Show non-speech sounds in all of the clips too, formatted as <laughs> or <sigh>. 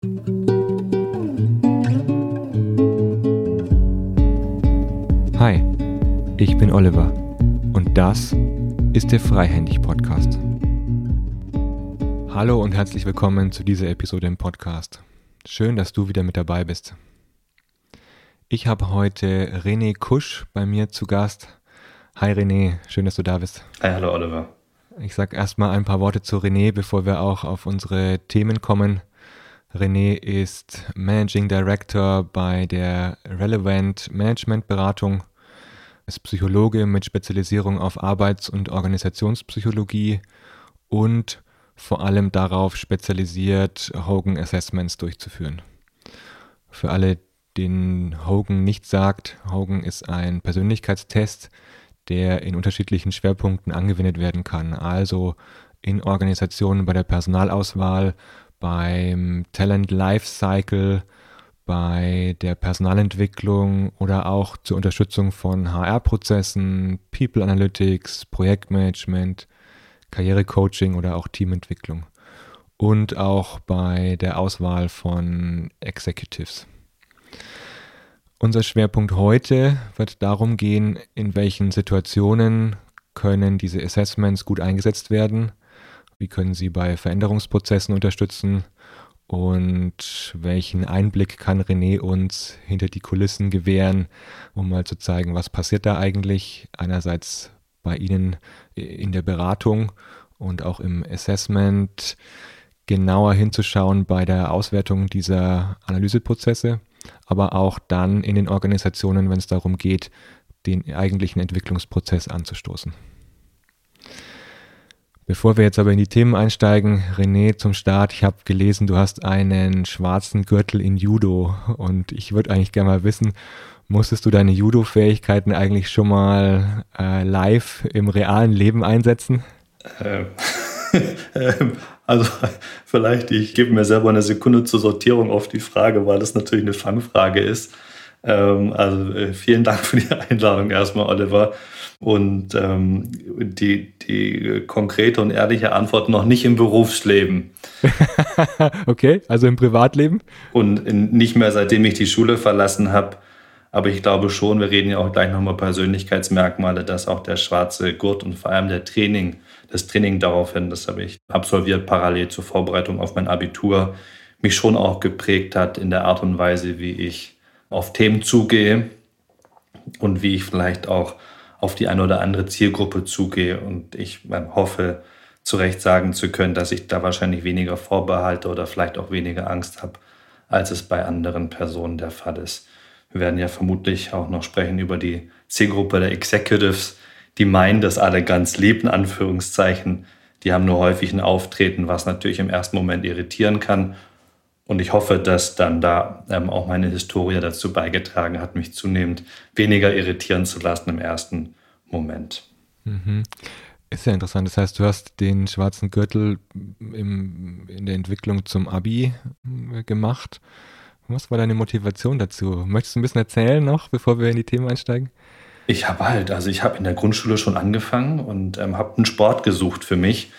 Hi, ich bin Oliver und das ist der Freihändig Podcast. Hallo und herzlich willkommen zu dieser Episode im Podcast. Schön, dass du wieder mit dabei bist. Ich habe heute René Kusch bei mir zu Gast. Hi René, schön, dass du da bist. Hi, hallo Oliver. Ich sage erstmal ein paar Worte zu René, bevor wir auch auf unsere Themen kommen. René ist Managing Director bei der Relevant Management Beratung, ist Psychologe mit Spezialisierung auf Arbeits- und Organisationspsychologie und vor allem darauf spezialisiert, Hogan Assessments durchzuführen. Für alle, denen Hogan nicht sagt, Hogan ist ein Persönlichkeitstest, der in unterschiedlichen Schwerpunkten angewendet werden kann. Also in Organisationen bei der Personalauswahl, beim Talent Lifecycle, bei der Personalentwicklung oder auch zur Unterstützung von HR-Prozessen, People Analytics, Projektmanagement, Karrierecoaching oder auch Teamentwicklung. Und auch bei der Auswahl von Executives. Unser Schwerpunkt heute wird darum gehen, in welchen Situationen können diese Assessments gut eingesetzt werden wie können sie bei Veränderungsprozessen unterstützen? Und welchen Einblick kann René uns hinter die Kulissen gewähren, um mal zu zeigen, was passiert da eigentlich? Einerseits bei Ihnen in der Beratung und auch im Assessment genauer hinzuschauen bei der Auswertung dieser Analyseprozesse, aber auch dann in den Organisationen, wenn es darum geht, den eigentlichen Entwicklungsprozess anzustoßen. Bevor wir jetzt aber in die Themen einsteigen, René, zum Start, ich habe gelesen, du hast einen schwarzen Gürtel in Judo und ich würde eigentlich gerne mal wissen, musstest du deine Judo-Fähigkeiten eigentlich schon mal äh, live im realen Leben einsetzen? Ähm, <laughs> also vielleicht, ich gebe mir selber eine Sekunde zur Sortierung auf die Frage, weil das natürlich eine Fangfrage ist. Ähm, also äh, vielen Dank für die <laughs> Einladung erstmal, Oliver. Und ähm, die, die konkrete und ehrliche Antwort noch nicht im Berufsleben. <laughs> okay, also im Privatleben? Und in, nicht mehr seitdem ich die Schule verlassen habe. Aber ich glaube schon, wir reden ja auch gleich nochmal Persönlichkeitsmerkmale, dass auch der schwarze Gurt und vor allem der Training, das Training daraufhin, das habe ich absolviert parallel zur Vorbereitung auf mein Abitur, mich schon auch geprägt hat in der Art und Weise, wie ich auf Themen zugehe und wie ich vielleicht auch auf die eine oder andere Zielgruppe zugehe. Und ich hoffe, zu Recht sagen zu können, dass ich da wahrscheinlich weniger Vorbehalte oder vielleicht auch weniger Angst habe, als es bei anderen Personen der Fall ist. Wir werden ja vermutlich auch noch sprechen über die Zielgruppe der Executives, die meinen, dass alle ganz lieb, in Anführungszeichen. Die haben nur häufig ein Auftreten, was natürlich im ersten Moment irritieren kann. Und ich hoffe, dass dann da ähm, auch meine Historie dazu beigetragen hat, mich zunehmend weniger irritieren zu lassen im ersten Moment. Mhm. Ist ja interessant. Das heißt, du hast den schwarzen Gürtel im, in der Entwicklung zum Abi äh, gemacht. Was war deine Motivation dazu? Möchtest du ein bisschen erzählen noch, bevor wir in die Themen einsteigen? Ich habe halt, also ich habe in der Grundschule schon angefangen und ähm, habe einen Sport gesucht für mich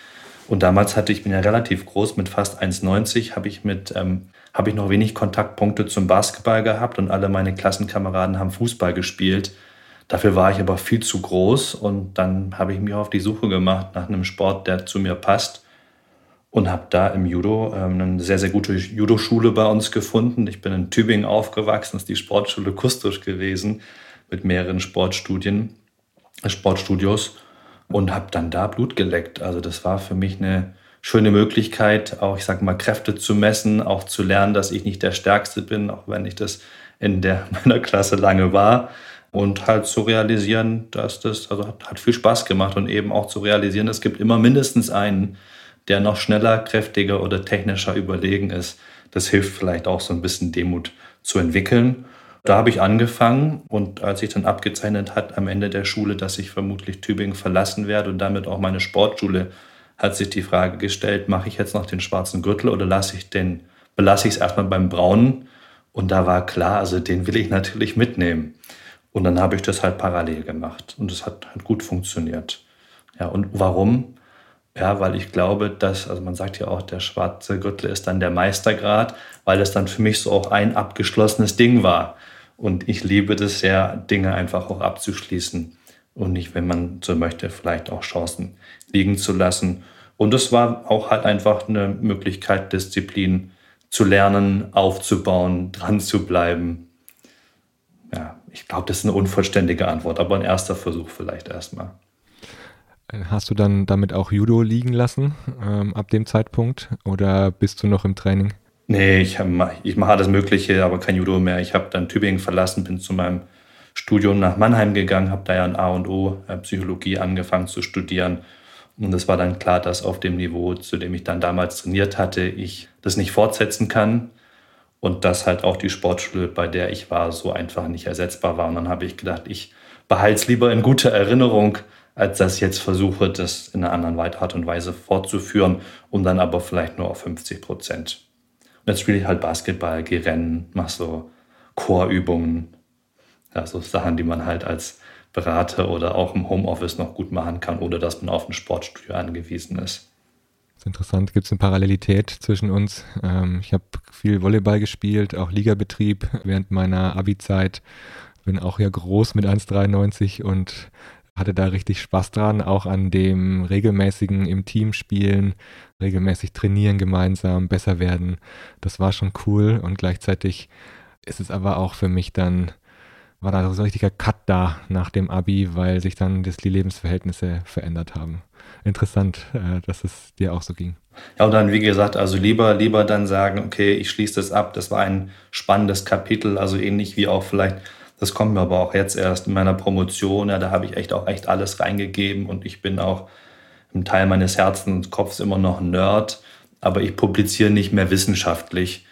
und damals hatte ich, bin ja relativ groß, mit fast 1,90, habe ich mit, ähm, habe ich noch wenig Kontaktpunkte zum Basketball gehabt und alle meine Klassenkameraden haben Fußball gespielt. Dafür war ich aber viel zu groß und dann habe ich mich auf die Suche gemacht nach einem Sport, der zu mir passt und habe da im Judo ähm, eine sehr, sehr gute Judo-Schule bei uns gefunden. Ich bin in Tübingen aufgewachsen, ist die Sportschule Kustisch gewesen mit mehreren Sportstudien, Sportstudios und habe dann da Blut geleckt. Also das war für mich eine schöne Möglichkeit, auch ich sage mal Kräfte zu messen, auch zu lernen, dass ich nicht der Stärkste bin, auch wenn ich das in der <laughs> meiner Klasse lange war und halt zu realisieren, dass das also hat, hat viel Spaß gemacht und eben auch zu realisieren, es gibt immer mindestens einen, der noch schneller, kräftiger oder technischer überlegen ist. Das hilft vielleicht auch so ein bisschen Demut zu entwickeln. Da habe ich angefangen und als ich dann abgezeichnet hat am Ende der Schule, dass ich vermutlich Tübingen verlassen werde und damit auch meine Sportschule, hat sich die Frage gestellt, mache ich jetzt noch den schwarzen Gürtel oder lasse ich den, belasse ich es erstmal beim braunen? Und da war klar, also den will ich natürlich mitnehmen. Und dann habe ich das halt parallel gemacht und es hat, hat gut funktioniert. Ja, und warum? Ja, weil ich glaube, dass, also man sagt ja auch, der schwarze Gürtel ist dann der Meistergrad, weil es dann für mich so auch ein abgeschlossenes Ding war. Und ich liebe das sehr, Dinge einfach auch abzuschließen und nicht, wenn man so möchte, vielleicht auch Chancen liegen zu lassen. Und es war auch halt einfach eine Möglichkeit, Disziplin zu lernen, aufzubauen, dran zu bleiben. Ja, ich glaube, das ist eine unvollständige Antwort, aber ein erster Versuch vielleicht erstmal. Hast du dann damit auch Judo liegen lassen ähm, ab dem Zeitpunkt oder bist du noch im Training? Nee, ich, ich mache alles Mögliche, aber kein Judo mehr. Ich habe dann Tübingen verlassen, bin zu meinem Studium nach Mannheim gegangen, habe da ja ein A und O äh, Psychologie angefangen zu studieren. Und es war dann klar, dass auf dem Niveau, zu dem ich dann damals trainiert hatte, ich das nicht fortsetzen kann. Und dass halt auch die Sportschule, bei der ich war, so einfach nicht ersetzbar war. Und dann habe ich gedacht, ich behalte es lieber in guter Erinnerung, als dass ich jetzt versuche, das in einer anderen Art und Weise fortzuführen und dann aber vielleicht nur auf 50 Prozent. Und jetzt spiele ich halt Basketball, gehe rennen, mache so Chorübungen, ja, so Sachen, die man halt als Berater oder auch im Homeoffice noch gut machen kann, oder dass man auf ein Sportstudio angewiesen ist. Das ist interessant. Gibt es eine Parallelität zwischen uns? Ähm, ich habe viel Volleyball gespielt, auch Ligabetrieb während meiner Abi-Zeit. Bin auch ja groß mit 1,93 und hatte da richtig Spaß dran, auch an dem regelmäßigen im Team spielen, regelmäßig trainieren gemeinsam, besser werden. Das war schon cool und gleichzeitig ist es aber auch für mich dann, war da so ein richtiger Cut da nach dem Abi, weil sich dann die Lebensverhältnisse verändert haben. Interessant, äh, dass es dir auch so ging. Ja, und dann, wie gesagt, also lieber, lieber dann sagen, okay, ich schließe das ab, das war ein spannendes Kapitel, also ähnlich wie auch vielleicht das kommt mir aber auch jetzt erst in meiner Promotion. Ja, da habe ich echt auch echt alles reingegeben und ich bin auch im Teil meines Herzens und Kopfs immer noch Nerd, aber ich publiziere nicht mehr wissenschaftlich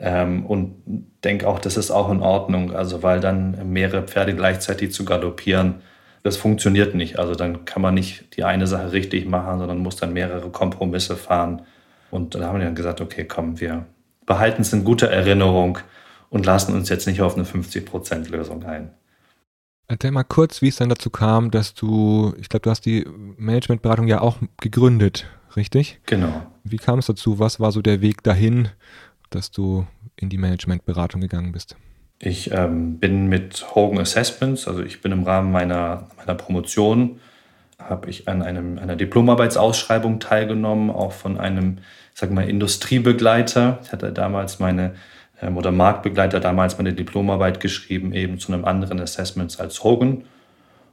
ähm, und denke auch, das ist auch in Ordnung. Also weil dann mehrere Pferde gleichzeitig zu galoppieren, das funktioniert nicht. Also dann kann man nicht die eine Sache richtig machen, sondern muss dann mehrere Kompromisse fahren. Und dann haben wir dann gesagt, okay, komm, wir behalten es in guter Erinnerung und lassen uns jetzt nicht auf eine 50%-Lösung ein. Erzähl mal kurz, wie es dann dazu kam, dass du, ich glaube, du hast die Managementberatung ja auch gegründet, richtig? Genau. Wie kam es dazu? Was war so der Weg dahin, dass du in die Managementberatung gegangen bist? Ich ähm, bin mit Hogan Assessments, also ich bin im Rahmen meiner, meiner Promotion, habe ich an einem, einer Diplomarbeitsausschreibung teilgenommen, auch von einem, sag mal, Industriebegleiter. Ich hatte damals meine oder Marktbegleiter damals meine Diplomarbeit geschrieben, eben zu einem anderen Assessments als Hogan.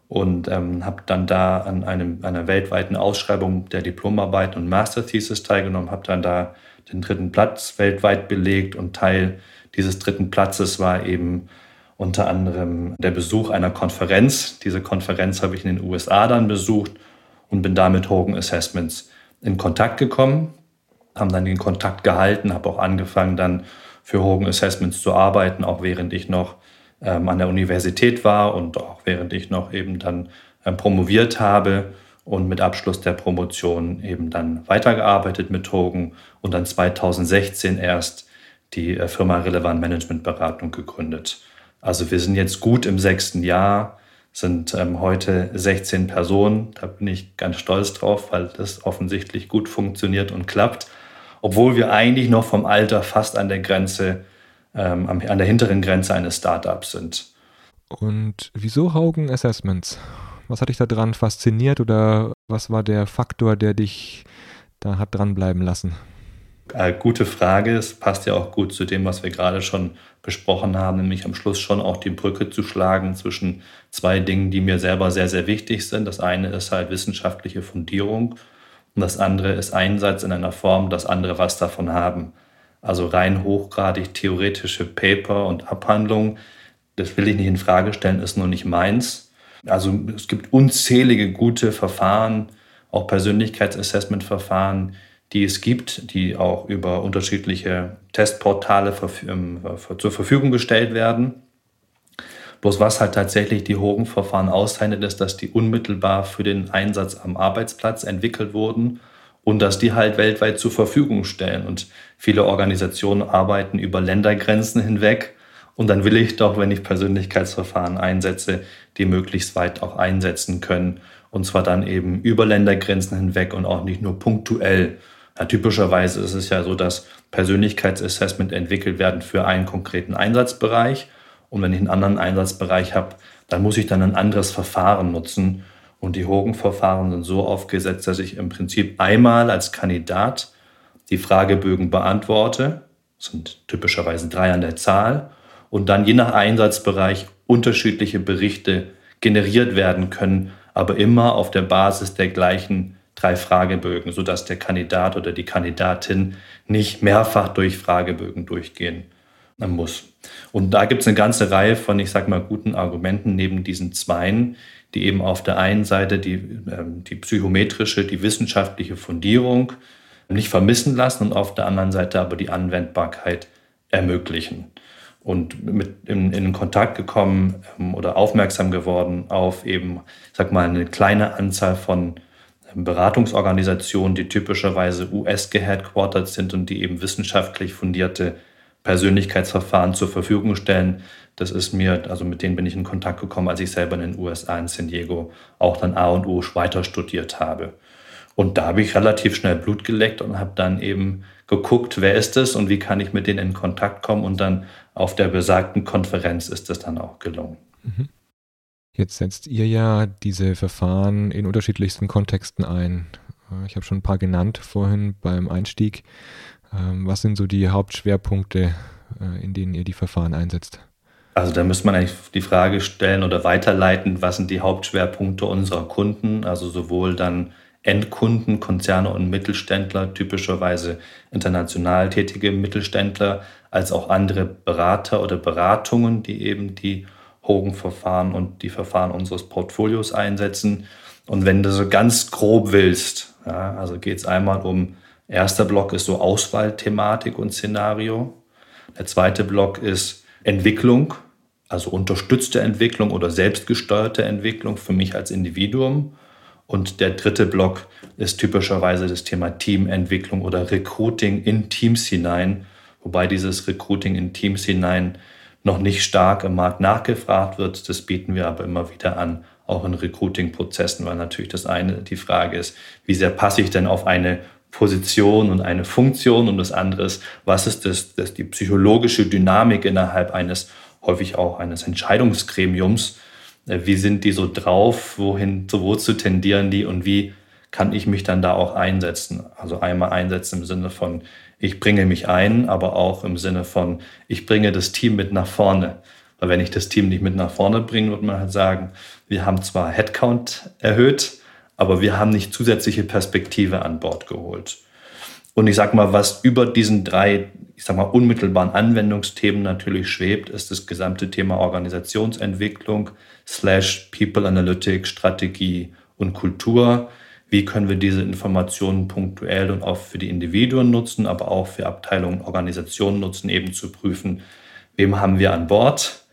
Und ähm, habe dann da an einem, einer weltweiten Ausschreibung der Diplomarbeit und Master Thesis teilgenommen, habe dann da den dritten Platz weltweit belegt und Teil dieses dritten Platzes war eben unter anderem der Besuch einer Konferenz. Diese Konferenz habe ich in den USA dann besucht und bin da mit Hogan Assessments in Kontakt gekommen, haben dann den Kontakt gehalten, habe auch angefangen dann für Hogan Assessments zu arbeiten, auch während ich noch ähm, an der Universität war und auch während ich noch eben dann ähm, promoviert habe und mit Abschluss der Promotion eben dann weitergearbeitet mit Hogan und dann 2016 erst die äh, Firma Relevant Management Beratung gegründet. Also wir sind jetzt gut im sechsten Jahr, sind ähm, heute 16 Personen. Da bin ich ganz stolz drauf, weil das offensichtlich gut funktioniert und klappt obwohl wir eigentlich noch vom Alter fast an der Grenze, ähm, an der hinteren Grenze eines Startups sind. Und wieso Haugen Assessments? Was hat dich da dran fasziniert oder was war der Faktor, der dich da hat dranbleiben lassen? Äh, gute Frage. Es passt ja auch gut zu dem, was wir gerade schon besprochen haben, nämlich am Schluss schon auch die Brücke zu schlagen zwischen zwei Dingen, die mir selber sehr, sehr wichtig sind. Das eine ist halt wissenschaftliche Fundierung und das andere ist Einsatz in einer Form, dass andere was davon haben. Also rein hochgradig theoretische Paper und Abhandlungen, das will ich nicht in Frage stellen, ist nur nicht meins. Also es gibt unzählige gute Verfahren, auch Persönlichkeitsassessment-Verfahren, die es gibt, die auch über unterschiedliche Testportale ähm, zur Verfügung gestellt werden. Bloß was halt tatsächlich die Hogan-Verfahren auszeichnet, ist, dass die unmittelbar für den Einsatz am Arbeitsplatz entwickelt wurden und dass die halt weltweit zur Verfügung stellen. Und viele Organisationen arbeiten über Ländergrenzen hinweg. Und dann will ich doch, wenn ich Persönlichkeitsverfahren einsetze, die möglichst weit auch einsetzen können Und zwar dann eben über Ländergrenzen hinweg und auch nicht nur punktuell. Ja, typischerweise ist es ja so, dass Persönlichkeitsassessment entwickelt werden für einen konkreten Einsatzbereich. Und wenn ich einen anderen Einsatzbereich habe, dann muss ich dann ein anderes Verfahren nutzen. Und die Hogan-Verfahren sind so aufgesetzt, dass ich im Prinzip einmal als Kandidat die Fragebögen beantworte. Das sind typischerweise drei an der Zahl. Und dann je nach Einsatzbereich unterschiedliche Berichte generiert werden können, aber immer auf der Basis der gleichen drei Fragebögen, sodass der Kandidat oder die Kandidatin nicht mehrfach durch Fragebögen durchgehen muss. Und da gibt es eine ganze Reihe von, ich sage mal, guten Argumenten neben diesen Zweien, die eben auf der einen Seite die, ähm, die psychometrische, die wissenschaftliche Fundierung nicht vermissen lassen und auf der anderen Seite aber die Anwendbarkeit ermöglichen. Und mit in, in Kontakt gekommen ähm, oder aufmerksam geworden auf eben, ich sag mal, eine kleine Anzahl von ähm, Beratungsorganisationen, die typischerweise US geheadquartert sind und die eben wissenschaftlich fundierte Persönlichkeitsverfahren zur Verfügung stellen. Das ist mir, also mit denen bin ich in Kontakt gekommen, als ich selber in den USA in San Diego auch dann A und U weiter studiert habe. Und da habe ich relativ schnell Blut geleckt und habe dann eben geguckt, wer ist es und wie kann ich mit denen in Kontakt kommen. Und dann auf der besagten Konferenz ist es dann auch gelungen. Mhm. Jetzt setzt ihr ja diese Verfahren in unterschiedlichsten Kontexten ein. Ich habe schon ein paar genannt vorhin beim Einstieg. Ähm, was sind so die Hauptschwerpunkte, äh, in denen ihr die Verfahren einsetzt? Also da müsste man eigentlich die Frage stellen oder weiterleiten, was sind die Hauptschwerpunkte unserer Kunden, also sowohl dann Endkunden, Konzerne und Mittelständler, typischerweise international tätige Mittelständler, als auch andere Berater oder Beratungen, die eben die Hogan-Verfahren und die Verfahren unseres Portfolios einsetzen. Und wenn du so ganz grob willst, ja, also geht es einmal um Erster Block ist so Auswahlthematik und Szenario. Der zweite Block ist Entwicklung, also unterstützte Entwicklung oder selbstgesteuerte Entwicklung für mich als Individuum. Und der dritte Block ist typischerweise das Thema Teamentwicklung oder Recruiting in Teams hinein, wobei dieses Recruiting in Teams hinein noch nicht stark im Markt nachgefragt wird. Das bieten wir aber immer wieder an, auch in Recruiting-Prozessen, weil natürlich das eine die Frage ist, wie sehr passe ich denn auf eine Position und eine Funktion und das andere ist, was ist das, das die psychologische Dynamik innerhalb eines, häufig auch eines Entscheidungsgremiums. Äh, wie sind die so drauf? Wohin, so wozu tendieren die und wie kann ich mich dann da auch einsetzen? Also einmal einsetzen im Sinne von, ich bringe mich ein, aber auch im Sinne von, ich bringe das Team mit nach vorne. Weil wenn ich das Team nicht mit nach vorne bringe, wird man halt sagen, wir haben zwar Headcount erhöht, aber wir haben nicht zusätzliche Perspektive an Bord geholt. Und ich sage mal, was über diesen drei, ich sag mal, unmittelbaren Anwendungsthemen natürlich schwebt, ist das gesamte Thema Organisationsentwicklung slash People Analytics, Strategie und Kultur. Wie können wir diese Informationen punktuell und auch für die Individuen nutzen, aber auch für Abteilungen, Organisationen nutzen, eben zu prüfen, wem haben wir an Bord,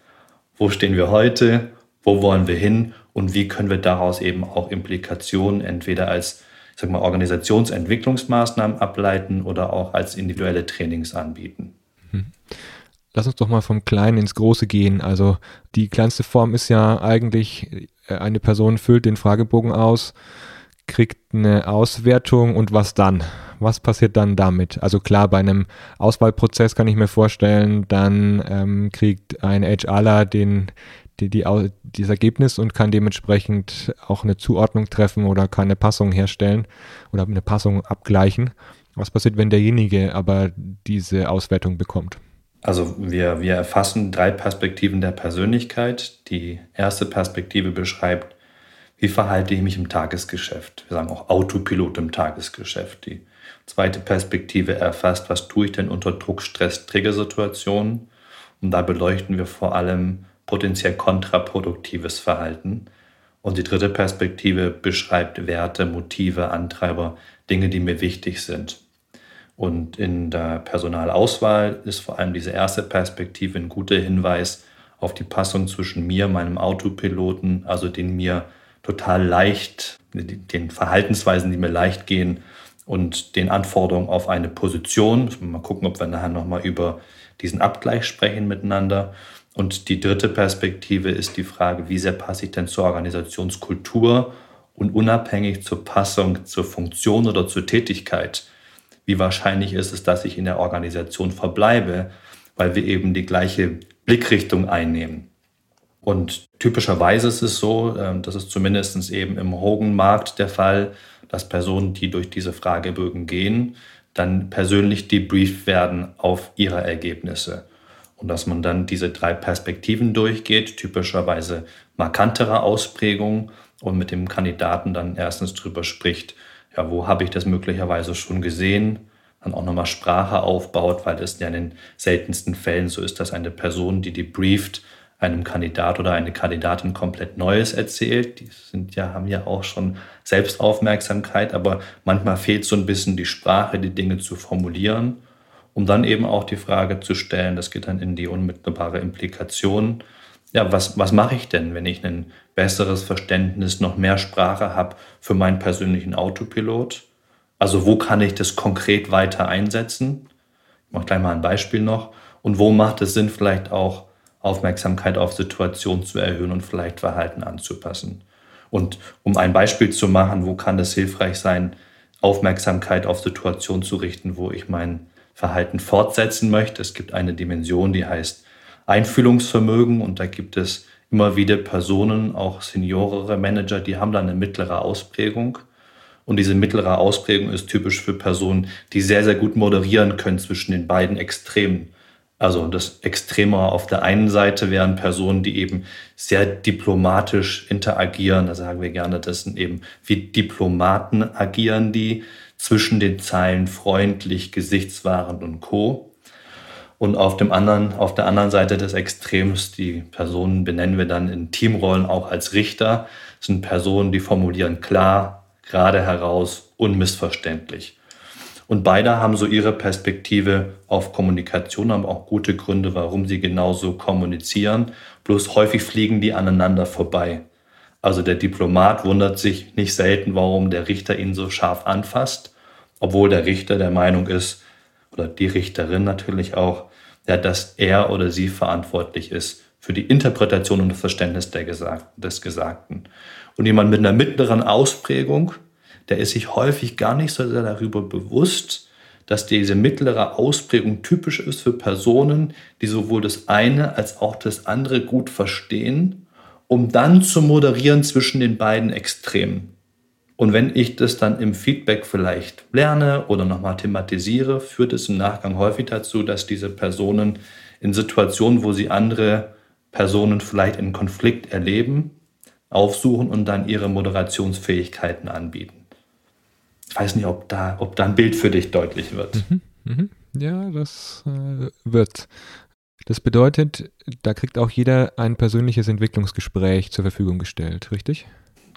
wo stehen wir heute, wo wollen wir hin und wie können wir daraus eben auch Implikationen entweder als ich sag mal, Organisationsentwicklungsmaßnahmen ableiten oder auch als individuelle Trainings anbieten. Hm. Lass uns doch mal vom Kleinen ins Große gehen. Also die kleinste Form ist ja eigentlich, äh, eine Person füllt den Fragebogen aus, kriegt eine Auswertung und was dann? Was passiert dann damit? Also klar, bei einem Auswahlprozess kann ich mir vorstellen, dann ähm, kriegt ein HRler den, die, die, dieses Ergebnis und kann dementsprechend auch eine Zuordnung treffen oder kann eine Passung herstellen oder eine Passung abgleichen. Was passiert, wenn derjenige aber diese Auswertung bekommt? Also wir, wir erfassen drei Perspektiven der Persönlichkeit. Die erste Perspektive beschreibt, wie verhalte ich mich im Tagesgeschäft. Wir sagen auch Autopilot im Tagesgeschäft. Die zweite Perspektive erfasst, was tue ich denn unter Druck, Stress, Triggersituationen. Und da beleuchten wir vor allem potenziell kontraproduktives Verhalten. Und die dritte Perspektive beschreibt Werte, Motive, Antreiber, Dinge, die mir wichtig sind. Und in der Personalauswahl ist vor allem diese erste Perspektive ein guter Hinweis auf die Passung zwischen mir, meinem Autopiloten, also den mir total leicht, den Verhaltensweisen, die mir leicht gehen und den Anforderungen auf eine Position. Mal gucken, ob wir nachher nochmal über diesen Abgleich sprechen miteinander. Und die dritte Perspektive ist die Frage, wie sehr passe ich denn zur Organisationskultur und unabhängig zur Passung, zur Funktion oder zur Tätigkeit, wie wahrscheinlich ist es, dass ich in der Organisation verbleibe, weil wir eben die gleiche Blickrichtung einnehmen. Und typischerweise ist es so, ähm, das ist zumindest eben im Hogan-Markt der Fall, dass Personen, die durch diese Fragebögen gehen, dann persönlich debrieft werden auf ihre Ergebnisse. Und dass man dann diese drei Perspektiven durchgeht, typischerweise markantere Ausprägungen und mit dem Kandidaten dann erstens drüber spricht, ja, wo habe ich das möglicherweise schon gesehen, dann auch nochmal Sprache aufbaut, weil es ja in den seltensten Fällen so ist, dass eine Person, die debrieft, einem Kandidat oder eine Kandidatin komplett Neues erzählt. Die sind ja, haben ja auch schon Selbstaufmerksamkeit, aber manchmal fehlt so ein bisschen die Sprache, die Dinge zu formulieren, um dann eben auch die Frage zu stellen, das geht dann in die unmittelbare Implikation, ja, was, was mache ich denn, wenn ich ein besseres Verständnis, noch mehr Sprache habe für meinen persönlichen Autopilot? Also wo kann ich das konkret weiter einsetzen? Ich mache gleich mal ein Beispiel noch. Und wo macht es Sinn, vielleicht auch Aufmerksamkeit auf Situationen zu erhöhen und vielleicht Verhalten anzupassen. Und um ein Beispiel zu machen, wo kann es hilfreich sein, Aufmerksamkeit auf Situationen zu richten, wo ich mein Verhalten fortsetzen möchte. Es gibt eine Dimension, die heißt Einfühlungsvermögen und da gibt es immer wieder Personen, auch seniorere Manager, die haben dann eine mittlere Ausprägung. Und diese mittlere Ausprägung ist typisch für Personen, die sehr, sehr gut moderieren können zwischen den beiden Extremen. Also das Extreme auf der einen Seite wären Personen, die eben sehr diplomatisch interagieren. Da sagen wir gerne, das sind eben wie Diplomaten agieren die zwischen den Zeilen freundlich, gesichtswahrend und co. Und auf dem anderen, auf der anderen Seite des Extrems, die Personen benennen wir dann in Teamrollen auch als Richter, sind Personen, die formulieren klar, gerade heraus, unmissverständlich. Und beide haben so ihre Perspektive auf Kommunikation, haben auch gute Gründe, warum sie genauso kommunizieren. Bloß häufig fliegen die aneinander vorbei. Also der Diplomat wundert sich nicht selten, warum der Richter ihn so scharf anfasst, obwohl der Richter der Meinung ist, oder die Richterin natürlich auch, ja, dass er oder sie verantwortlich ist für die Interpretation und das Verständnis Gesag des Gesagten. Und jemand mit einer mittleren Ausprägung, der ist sich häufig gar nicht so sehr darüber bewusst, dass diese mittlere Ausprägung typisch ist für Personen, die sowohl das eine als auch das andere gut verstehen, um dann zu moderieren zwischen den beiden Extremen. Und wenn ich das dann im Feedback vielleicht lerne oder nochmal thematisiere, führt es im Nachgang häufig dazu, dass diese Personen in Situationen, wo sie andere Personen vielleicht in Konflikt erleben, aufsuchen und dann ihre Moderationsfähigkeiten anbieten. Ich weiß nicht, ob da, ob da ein Bild für dich deutlich wird. Mhm, mhm. Ja, das äh, wird. Das bedeutet, da kriegt auch jeder ein persönliches Entwicklungsgespräch zur Verfügung gestellt, richtig?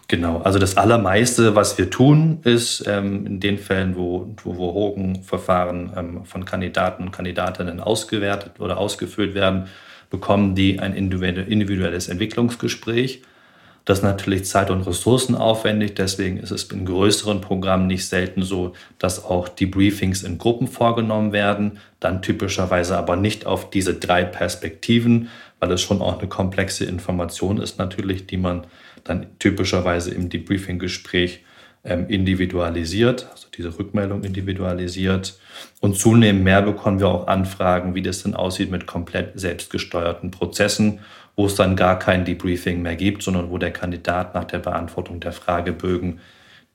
Genau, also das Allermeiste, was wir tun, ist ähm, in den Fällen, wo, wo, wo Hogan-Verfahren ähm, von Kandidaten und Kandidatinnen ausgewertet oder ausgefüllt werden, bekommen die ein individuelles Entwicklungsgespräch. Das ist natürlich zeit- und ressourcenaufwendig. Deswegen ist es in größeren Programmen nicht selten so, dass auch die Briefings in Gruppen vorgenommen werden. Dann typischerweise aber nicht auf diese drei Perspektiven, weil es schon auch eine komplexe Information ist natürlich, die man dann typischerweise im Debriefing-Gespräch individualisiert, also diese Rückmeldung individualisiert. Und zunehmend mehr bekommen wir auch Anfragen, wie das denn aussieht mit komplett selbstgesteuerten Prozessen wo es dann gar kein Debriefing mehr gibt, sondern wo der Kandidat nach der Beantwortung der Fragebögen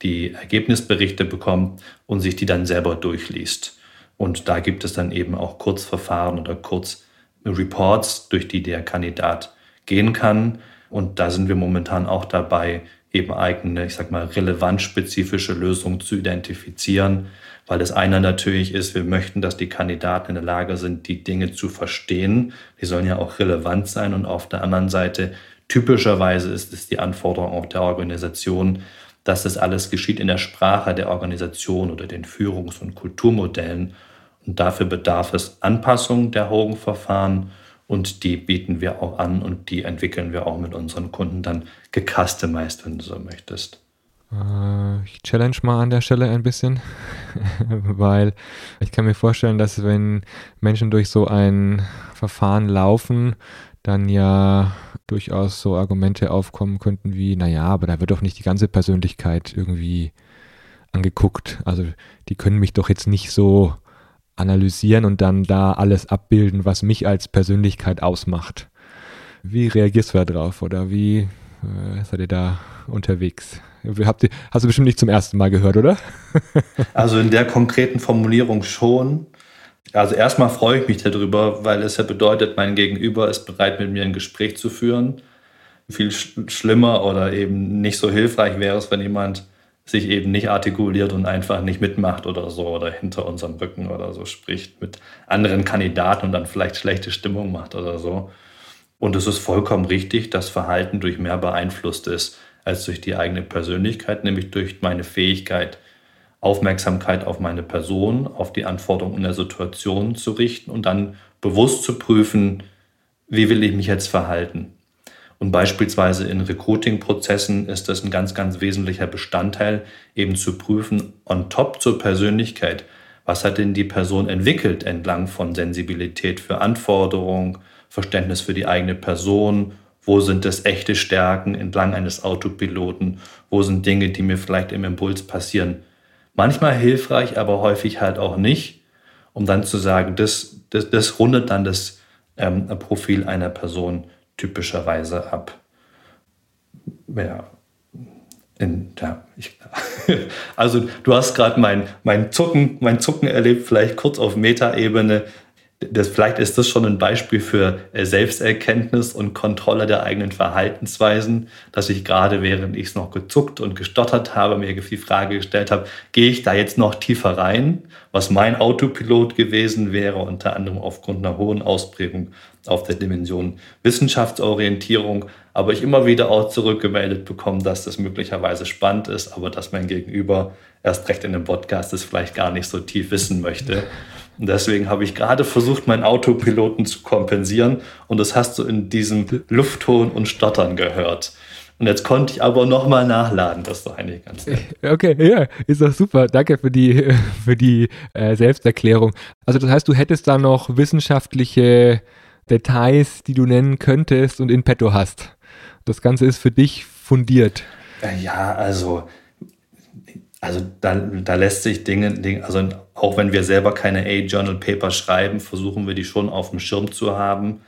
die Ergebnisberichte bekommt und sich die dann selber durchliest. Und da gibt es dann eben auch Kurzverfahren oder Kurzreports, durch die der Kandidat gehen kann. Und da sind wir momentan auch dabei, eben eigene, ich sag mal, relevant spezifische Lösungen zu identifizieren, weil das eine natürlich ist, wir möchten, dass die Kandidaten in der Lage sind, die Dinge zu verstehen. Die sollen ja auch relevant sein. Und auf der anderen Seite, typischerweise ist es die Anforderung auch der Organisation, dass das alles geschieht in der Sprache der Organisation oder den Führungs- und Kulturmodellen. Und dafür bedarf es Anpassung der Hogan-Verfahren und die bieten wir auch an und die entwickeln wir auch mit unseren Kunden dann gecustomized, wenn du so möchtest. Äh, ich challenge mal an der Stelle ein bisschen, <laughs> weil ich kann mir vorstellen, dass wenn Menschen durch so ein Verfahren laufen, dann ja durchaus so Argumente aufkommen könnten wie, naja, aber da wird doch nicht die ganze Persönlichkeit irgendwie angeguckt. Also die können mich doch jetzt nicht so analysieren und dann da alles abbilden, was mich als Persönlichkeit ausmacht. Wie reagierst du da drauf oder wie äh, seid ihr da unterwegs? Habt ihr, hast du bestimmt nicht zum ersten Mal gehört, oder? <laughs> also in der konkreten Formulierung schon. Also erstmal freue ich mich darüber, weil es ja bedeutet, mein Gegenüber ist bereit, mit mir ein Gespräch zu führen. Viel sch schlimmer oder eben nicht so hilfreich wäre es, wenn jemand sich eben nicht artikuliert und einfach nicht mitmacht oder so oder hinter unserem Rücken oder so spricht mit anderen Kandidaten und dann vielleicht schlechte Stimmung macht oder so. Und es ist vollkommen richtig, dass Verhalten durch mehr beeinflusst ist als durch die eigene Persönlichkeit, nämlich durch meine Fähigkeit, Aufmerksamkeit auf meine Person, auf die Anforderungen der Situation zu richten und dann bewusst zu prüfen, wie will ich mich jetzt verhalten. Und beispielsweise in Recruiting-Prozessen ist das ein ganz, ganz wesentlicher Bestandteil, eben zu prüfen, on top zur Persönlichkeit, was hat denn die Person entwickelt entlang von Sensibilität für Anforderungen, Verständnis für die eigene Person, wo sind es echte Stärken entlang eines Autopiloten, wo sind Dinge, die mir vielleicht im Impuls passieren. Manchmal hilfreich, aber häufig halt auch nicht, um dann zu sagen, das, das, das rundet dann das ähm, Profil einer Person typischerweise ab. Ja, in, ja, ich, <laughs> also du hast gerade mein, mein, Zucken, mein Zucken erlebt, vielleicht kurz auf Metaebene. Vielleicht ist das schon ein Beispiel für äh, Selbsterkenntnis und Kontrolle der eigenen Verhaltensweisen, dass ich gerade während ich es noch gezuckt und gestottert habe, mir die Frage gestellt habe, gehe ich da jetzt noch tiefer rein, was mein Autopilot gewesen wäre, unter anderem aufgrund einer hohen Ausprägung auf der Dimension Wissenschaftsorientierung, aber ich immer wieder auch zurückgemeldet bekomme, dass das möglicherweise spannend ist, aber dass mein Gegenüber erst recht in dem Podcast das vielleicht gar nicht so tief wissen möchte. Und deswegen habe ich gerade versucht, meinen Autopiloten zu kompensieren. Und das hast du in diesem Luftton und Stottern gehört. Und jetzt konnte ich aber nochmal nachladen. Das ist doch eigentlich ganz nett. Okay, ja, ist doch super. Danke für die, für die äh, Selbsterklärung. Also das heißt, du hättest da noch wissenschaftliche Details, die du nennen könntest und in petto hast. Das Ganze ist für dich fundiert. Äh, ja, also also da, da lässt sich Dinge, also auch wenn wir selber keine A-Journal-Paper schreiben, versuchen wir die schon auf dem Schirm zu haben.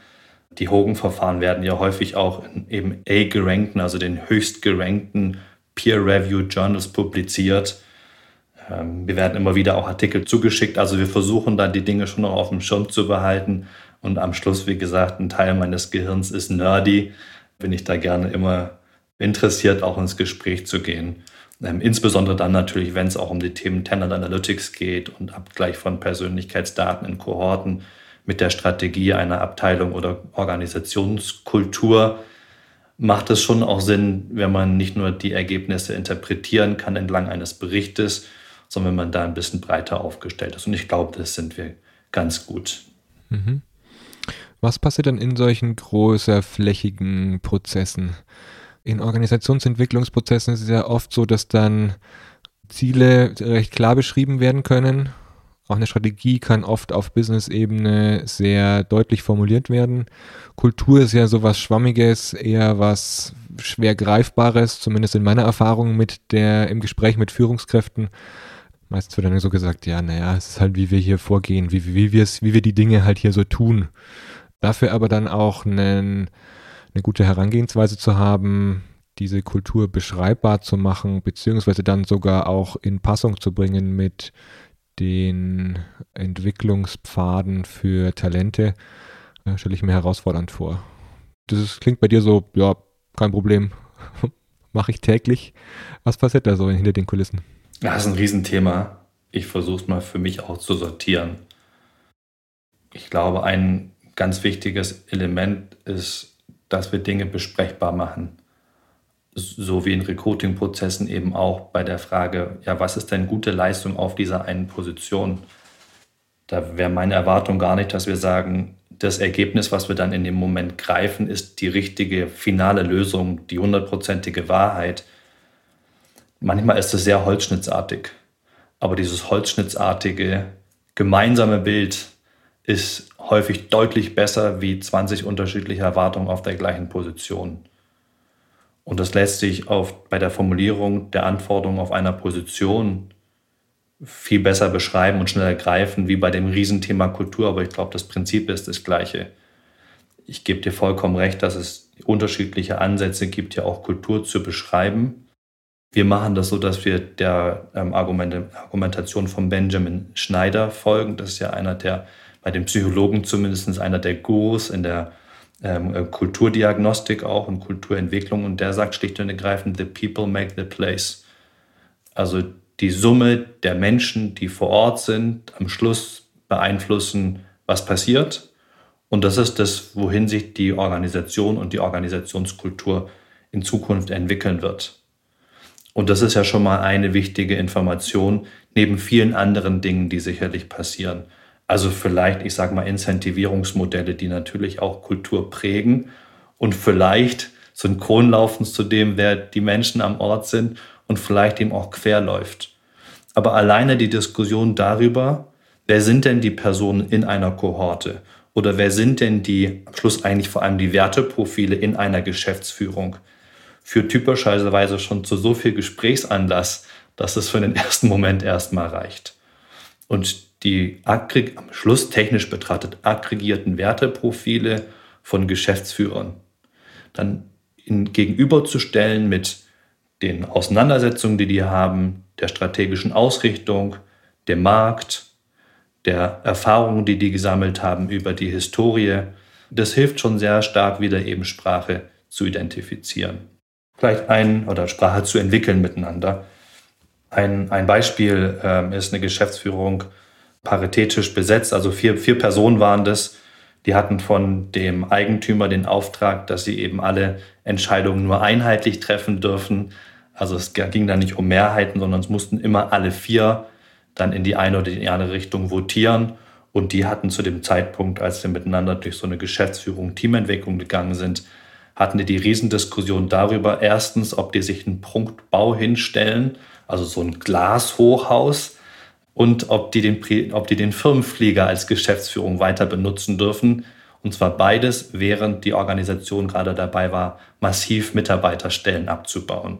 Die Hogan-Verfahren werden ja häufig auch in eben A-gerankten, also den höchst gerankten Peer-Review-Journals publiziert. Ähm, wir werden immer wieder auch Artikel zugeschickt. Also wir versuchen da die Dinge schon noch auf dem Schirm zu behalten. Und am Schluss, wie gesagt, ein Teil meines Gehirns ist nerdy. Bin ich da gerne immer interessiert, auch ins Gespräch zu gehen. Ähm, insbesondere dann natürlich, wenn es auch um die Themen Tenant Analytics geht und Abgleich von Persönlichkeitsdaten in Kohorten mit der Strategie einer Abteilung oder Organisationskultur, macht es schon auch Sinn, wenn man nicht nur die Ergebnisse interpretieren kann entlang eines Berichtes, sondern wenn man da ein bisschen breiter aufgestellt ist. Und ich glaube, das sind wir ganz gut. Mhm. Was passiert dann in solchen großerflächigen Prozessen? in Organisationsentwicklungsprozessen ist es ja oft so, dass dann Ziele recht klar beschrieben werden können. Auch eine Strategie kann oft auf Business-Ebene sehr deutlich formuliert werden. Kultur ist ja sowas Schwammiges, eher was schwer Greifbares, zumindest in meiner Erfahrung mit der, im Gespräch mit Führungskräften. Meistens wird dann so gesagt, ja, naja, es ist halt, wie wir hier vorgehen, wie, wie, wie, wie wir die Dinge halt hier so tun. Dafür aber dann auch einen eine gute Herangehensweise zu haben, diese Kultur beschreibbar zu machen, beziehungsweise dann sogar auch in Passung zu bringen mit den Entwicklungspfaden für Talente, äh, stelle ich mir herausfordernd vor. Das ist, klingt bei dir so, ja, kein Problem, <laughs> mache ich täglich. Was passiert da so hinter den Kulissen? Das ist ein Riesenthema. Ich versuche es mal für mich auch zu sortieren. Ich glaube, ein ganz wichtiges Element ist dass wir Dinge besprechbar machen. So wie in Recruiting-Prozessen eben auch bei der Frage, ja, was ist denn gute Leistung auf dieser einen Position? Da wäre meine Erwartung gar nicht, dass wir sagen, das Ergebnis, was wir dann in dem Moment greifen, ist die richtige finale Lösung, die hundertprozentige Wahrheit. Manchmal ist es sehr holzschnittsartig, aber dieses holzschnittsartige gemeinsame Bild ist häufig deutlich besser wie 20 unterschiedliche Erwartungen auf der gleichen Position. Und das lässt sich auf, bei der Formulierung der Anforderungen auf einer Position viel besser beschreiben und schneller greifen wie bei dem Riesenthema Kultur. Aber ich glaube, das Prinzip ist das gleiche. Ich gebe dir vollkommen recht, dass es unterschiedliche Ansätze gibt, ja auch Kultur zu beschreiben. Wir machen das so, dass wir der ähm, Argumentation von Benjamin Schneider folgen. Das ist ja einer der, bei den Psychologen zumindest einer der Gurus in der ähm, äh, Kulturdiagnostik auch und Kulturentwicklung. Und der sagt schlicht und ergreifend, the people make the place. Also die Summe der Menschen, die vor Ort sind, am Schluss beeinflussen, was passiert. Und das ist das, wohin sich die Organisation und die Organisationskultur in Zukunft entwickeln wird. Und das ist ja schon mal eine wichtige Information, neben vielen anderen Dingen, die sicherlich passieren. Also vielleicht, ich sage mal, Incentivierungsmodelle, die natürlich auch Kultur prägen und vielleicht synchron laufen zu dem, wer die Menschen am Ort sind und vielleicht ihm auch querläuft. Aber alleine die Diskussion darüber, wer sind denn die Personen in einer Kohorte oder wer sind denn die, am Schluss eigentlich vor allem die Werteprofile in einer Geschäftsführung, führt typischerweise schon zu so viel Gesprächsanlass, dass es für den <laughs> ersten Moment erstmal reicht. Und die am Schluss technisch betrachtet aggregierten Werteprofile von Geschäftsführern dann in, gegenüberzustellen mit den Auseinandersetzungen, die die haben, der strategischen Ausrichtung, dem Markt, der Erfahrungen, die die gesammelt haben über die Historie. Das hilft schon sehr stark, wieder eben Sprache zu identifizieren. Vielleicht ein oder Sprache zu entwickeln miteinander. Ein, ein Beispiel äh, ist eine Geschäftsführung paritätisch besetzt, also vier, vier Personen waren das. Die hatten von dem Eigentümer den Auftrag, dass sie eben alle Entscheidungen nur einheitlich treffen dürfen. Also es ging da nicht um Mehrheiten, sondern es mussten immer alle vier dann in die eine oder die andere Richtung votieren. Und die hatten zu dem Zeitpunkt, als wir miteinander durch so eine Geschäftsführung, Teamentwicklung gegangen sind, hatten die die Riesendiskussion darüber, erstens, ob die sich einen Punktbau hinstellen, also so ein Glashochhaus, und ob die, den, ob die den Firmenflieger als Geschäftsführung weiter benutzen dürfen. Und zwar beides, während die Organisation gerade dabei war, massiv Mitarbeiterstellen abzubauen.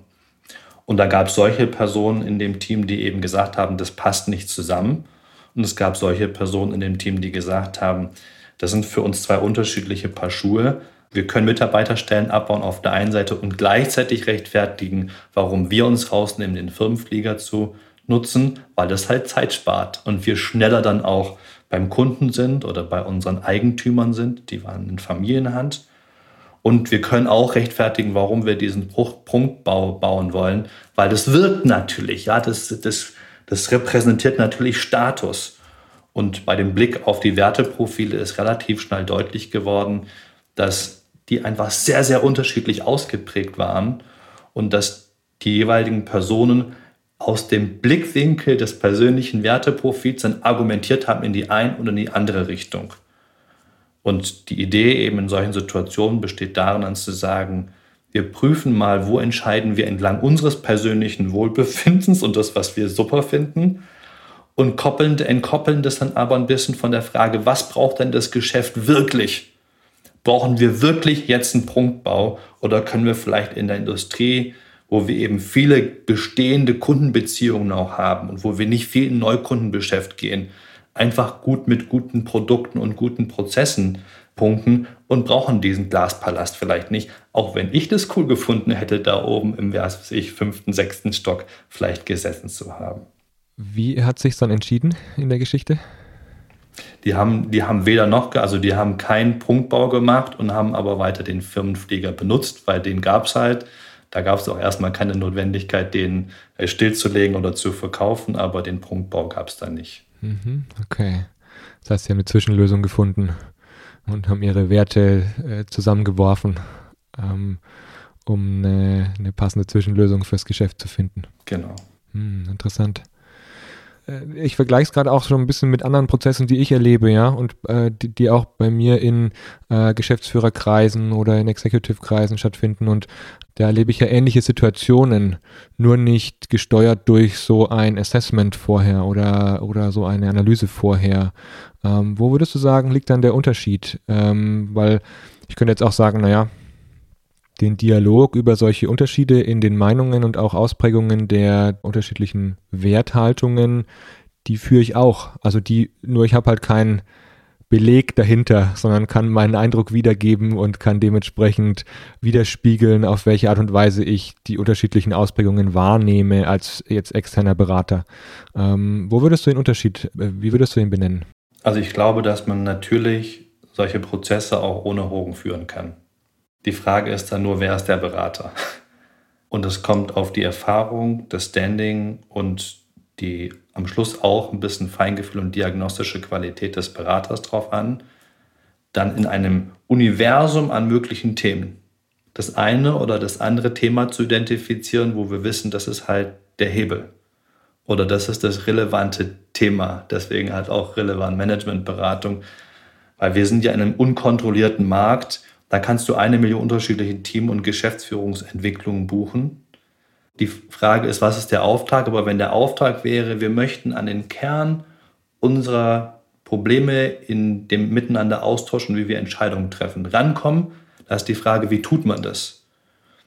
Und da gab es solche Personen in dem Team, die eben gesagt haben, das passt nicht zusammen. Und es gab solche Personen in dem Team, die gesagt haben, das sind für uns zwei unterschiedliche Paar Schuhe. Wir können Mitarbeiterstellen abbauen auf der einen Seite und gleichzeitig rechtfertigen, warum wir uns rausnehmen, den Firmenflieger zu nutzen, weil das halt Zeit spart und wir schneller dann auch beim Kunden sind oder bei unseren Eigentümern sind, die waren in Familienhand und wir können auch rechtfertigen, warum wir diesen Prunkbau bauen wollen, weil das wirkt natürlich, ja, das, das, das repräsentiert natürlich Status. Und bei dem Blick auf die Werteprofile ist relativ schnell deutlich geworden, dass die einfach sehr, sehr unterschiedlich ausgeprägt waren und dass die jeweiligen Personen aus dem Blickwinkel des persönlichen Werteprofils dann argumentiert haben in die eine oder in die andere Richtung. Und die Idee eben in solchen Situationen besteht darin, dann zu sagen, wir prüfen mal, wo entscheiden wir entlang unseres persönlichen Wohlbefindens und das, was wir super finden. Und koppeln, entkoppeln das dann aber ein bisschen von der Frage, was braucht denn das Geschäft wirklich? Brauchen wir wirklich jetzt einen Prunkbau oder können wir vielleicht in der Industrie, wo wir eben viele bestehende Kundenbeziehungen auch haben und wo wir nicht viel in Neukundengeschäft gehen, einfach gut mit guten Produkten und guten Prozessen punkten und brauchen diesen Glaspalast vielleicht nicht, auch wenn ich das cool gefunden hätte, da oben im, was ich, fünften, sechsten Stock vielleicht gesessen zu haben. Wie hat sich dann entschieden in der Geschichte? Die haben, die haben weder noch, also die haben keinen Punktbau gemacht und haben aber weiter den Firmenflieger benutzt, weil den gab es halt. Da gab es auch erstmal keine Notwendigkeit, den äh, stillzulegen oder zu verkaufen, aber den Punktbau gab es da nicht. Mhm, okay. Das heißt, Sie haben eine Zwischenlösung gefunden und haben Ihre Werte äh, zusammengeworfen, ähm, um eine, eine, passende Zwischenlösung fürs Geschäft zu finden. Genau. Hm, interessant. Äh, ich vergleiche es gerade auch schon ein bisschen mit anderen Prozessen, die ich erlebe, ja, und äh, die, die, auch bei mir in äh, Geschäftsführerkreisen oder in Executive-Kreisen stattfinden. Und da erlebe ich ja ähnliche Situationen, nur nicht gesteuert durch so ein Assessment vorher oder, oder so eine Analyse vorher. Ähm, wo würdest du sagen, liegt dann der Unterschied? Ähm, weil ich könnte jetzt auch sagen, naja, den Dialog über solche Unterschiede in den Meinungen und auch Ausprägungen der unterschiedlichen Werthaltungen, die führe ich auch. Also die, nur ich habe halt keinen Beleg dahinter, sondern kann meinen Eindruck wiedergeben und kann dementsprechend widerspiegeln, auf welche Art und Weise ich die unterschiedlichen Ausprägungen wahrnehme als jetzt externer Berater. Ähm, wo würdest du den Unterschied, äh, wie würdest du ihn benennen? Also ich glaube, dass man natürlich solche Prozesse auch ohne Hogen führen kann. Die Frage ist dann nur, wer ist der Berater? Und es kommt auf die Erfahrung, das Standing und die am Schluss auch ein bisschen Feingefühl und diagnostische Qualität des Beraters drauf an. Dann in einem Universum an möglichen Themen das eine oder das andere Thema zu identifizieren, wo wir wissen, das ist halt der Hebel oder das ist das relevante Thema. Deswegen halt auch relevant Managementberatung, weil wir sind ja in einem unkontrollierten Markt da kannst du eine Million unterschiedliche Team- und Geschäftsführungsentwicklungen buchen. Die Frage ist, was ist der Auftrag? Aber wenn der Auftrag wäre, wir möchten an den Kern unserer Probleme in dem Miteinander austauschen, wie wir Entscheidungen treffen, rankommen, da ist die Frage, wie tut man das?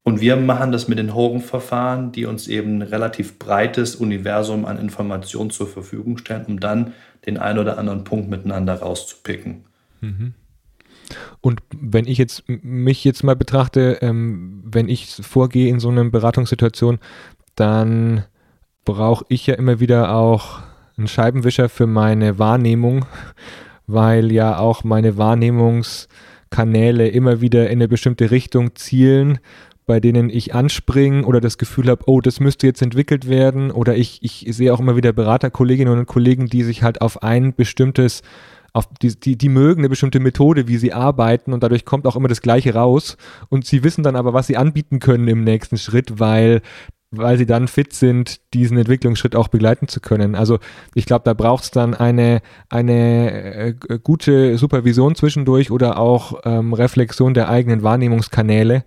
Und wir machen das mit den Hogan-Verfahren, die uns eben ein relativ breites Universum an Informationen zur Verfügung stellen, um dann den einen oder anderen Punkt miteinander rauszupicken. Mhm. Und wenn ich jetzt mich jetzt mal betrachte, ähm, wenn ich vorgehe in so einer Beratungssituation, dann brauche ich ja immer wieder auch einen Scheibenwischer für meine Wahrnehmung, <laughs> weil ja auch meine Wahrnehmungskanäle immer wieder in eine bestimmte Richtung zielen, bei denen ich anspringe oder das Gefühl habe, oh, das müsste jetzt entwickelt werden. Oder ich, ich sehe auch immer wieder Beraterkolleginnen und Kollegen, die sich halt auf ein bestimmtes auf die, die, die mögen eine bestimmte Methode, wie sie arbeiten und dadurch kommt auch immer das Gleiche raus und sie wissen dann aber, was sie anbieten können im nächsten Schritt, weil weil sie dann fit sind, diesen Entwicklungsschritt auch begleiten zu können. Also ich glaube, da braucht es dann eine, eine äh, gute Supervision zwischendurch oder auch ähm, Reflexion der eigenen Wahrnehmungskanäle,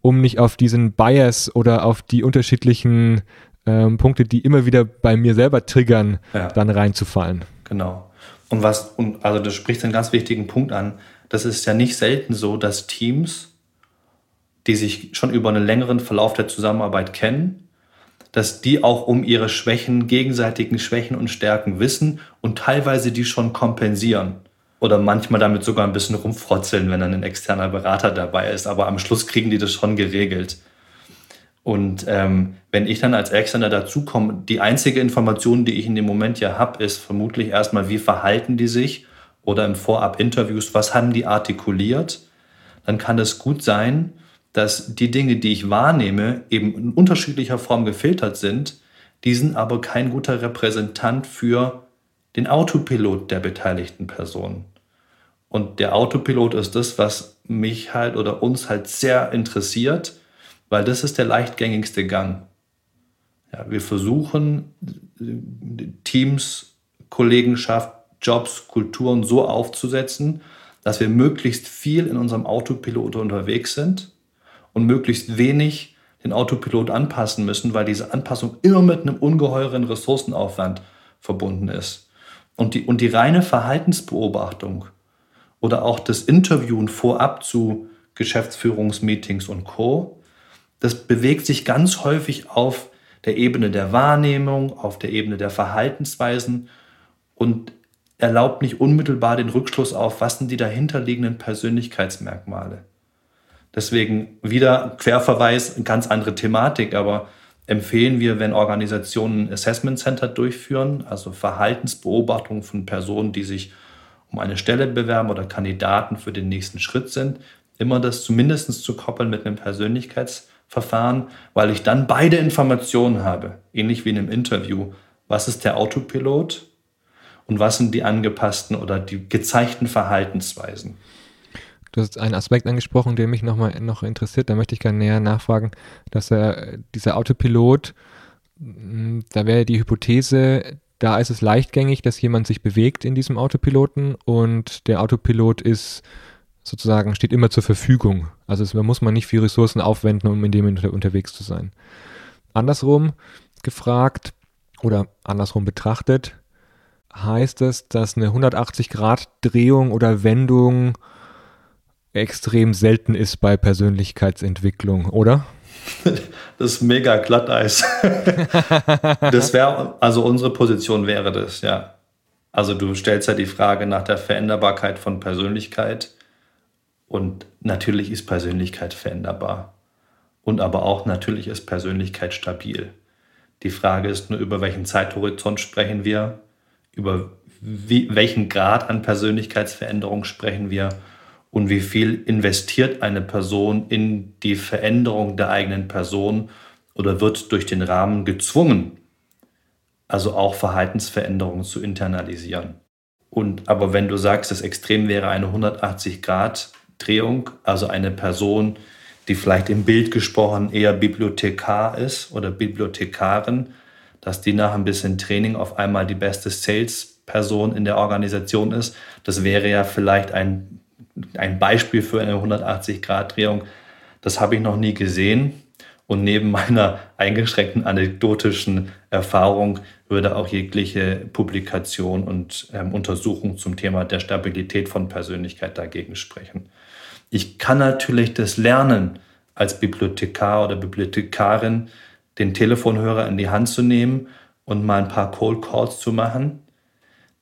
um nicht auf diesen Bias oder auf die unterschiedlichen ähm, Punkte, die immer wieder bei mir selber triggern, ja. dann reinzufallen. Genau. Und was, und also das spricht einen ganz wichtigen Punkt an. Das ist ja nicht selten so, dass Teams, die sich schon über einen längeren Verlauf der Zusammenarbeit kennen, dass die auch um ihre Schwächen, gegenseitigen Schwächen und Stärken wissen und teilweise die schon kompensieren. Oder manchmal damit sogar ein bisschen rumfrotzeln, wenn dann ein externer Berater dabei ist. Aber am Schluss kriegen die das schon geregelt. Und ähm, wenn ich dann als Externer dazukomme, die einzige Information, die ich in dem Moment ja habe, ist vermutlich erstmal, wie verhalten die sich? Oder im Vorab-Interviews, was haben die artikuliert, dann kann es gut sein, dass die Dinge, die ich wahrnehme, eben in unterschiedlicher Form gefiltert sind, die sind aber kein guter Repräsentant für den Autopilot der beteiligten Personen. Und der Autopilot ist das, was mich halt oder uns halt sehr interessiert weil das ist der leichtgängigste Gang. Ja, wir versuchen, Teams, Kollegenschaft, Jobs, Kulturen so aufzusetzen, dass wir möglichst viel in unserem Autopilot unterwegs sind und möglichst wenig den Autopilot anpassen müssen, weil diese Anpassung immer mit einem ungeheuren Ressourcenaufwand verbunden ist. Und die, und die reine Verhaltensbeobachtung oder auch das Interviewen vorab zu Geschäftsführungsmeetings und Co das bewegt sich ganz häufig auf der Ebene der Wahrnehmung, auf der Ebene der Verhaltensweisen und erlaubt nicht unmittelbar den Rückschluss auf, was sind die dahinterliegenden Persönlichkeitsmerkmale. Deswegen wieder Querverweis, ganz andere Thematik, aber empfehlen wir, wenn Organisationen Assessment Center durchführen, also Verhaltensbeobachtung von Personen, die sich um eine Stelle bewerben oder Kandidaten für den nächsten Schritt sind, immer das zumindest zu koppeln mit einem Persönlichkeits- Verfahren, weil ich dann beide Informationen habe, ähnlich wie in einem Interview. Was ist der Autopilot und was sind die angepassten oder die gezeigten Verhaltensweisen? Du hast einen Aspekt angesprochen, der mich nochmal noch interessiert. Da möchte ich gerne näher nachfragen, dass er, dieser Autopilot, hm, da wäre die Hypothese, da ist es leichtgängig, dass jemand sich bewegt in diesem Autopiloten und der Autopilot ist sozusagen, steht immer zur Verfügung. Also es, da muss man nicht viel Ressourcen aufwenden, um in dem unter, unterwegs zu sein. Andersrum gefragt oder andersrum betrachtet, heißt es, dass eine 180-Grad-Drehung oder Wendung extrem selten ist bei Persönlichkeitsentwicklung, oder? <laughs> Das ist mega Glatteis. <laughs> das wäre, also unsere Position wäre das, ja. Also du stellst ja die Frage nach der Veränderbarkeit von Persönlichkeit und natürlich ist Persönlichkeit veränderbar und aber auch natürlich ist Persönlichkeit stabil. Die Frage ist nur, über welchen Zeithorizont sprechen wir, über wie, welchen Grad an Persönlichkeitsveränderung sprechen wir und wie viel investiert eine Person in die Veränderung der eigenen Person oder wird durch den Rahmen gezwungen, also auch Verhaltensveränderungen zu internalisieren. Und aber wenn du sagst, das Extrem wäre eine 180 Grad Drehung, also eine Person, die vielleicht im Bild gesprochen eher Bibliothekar ist oder Bibliothekarin, dass die nach ein bisschen Training auf einmal die beste Sales-Person in der Organisation ist. Das wäre ja vielleicht ein ein Beispiel für eine 180-Grad-Drehung. Das habe ich noch nie gesehen. Und neben <laughs> meiner eingeschränkten anekdotischen Erfahrung würde auch jegliche Publikation und ähm, Untersuchung zum Thema der Stabilität von Persönlichkeit dagegen sprechen. Ich kann natürlich das lernen, als Bibliothekar oder Bibliothekarin den Telefonhörer in die Hand zu nehmen und mal ein paar Cold Calls zu machen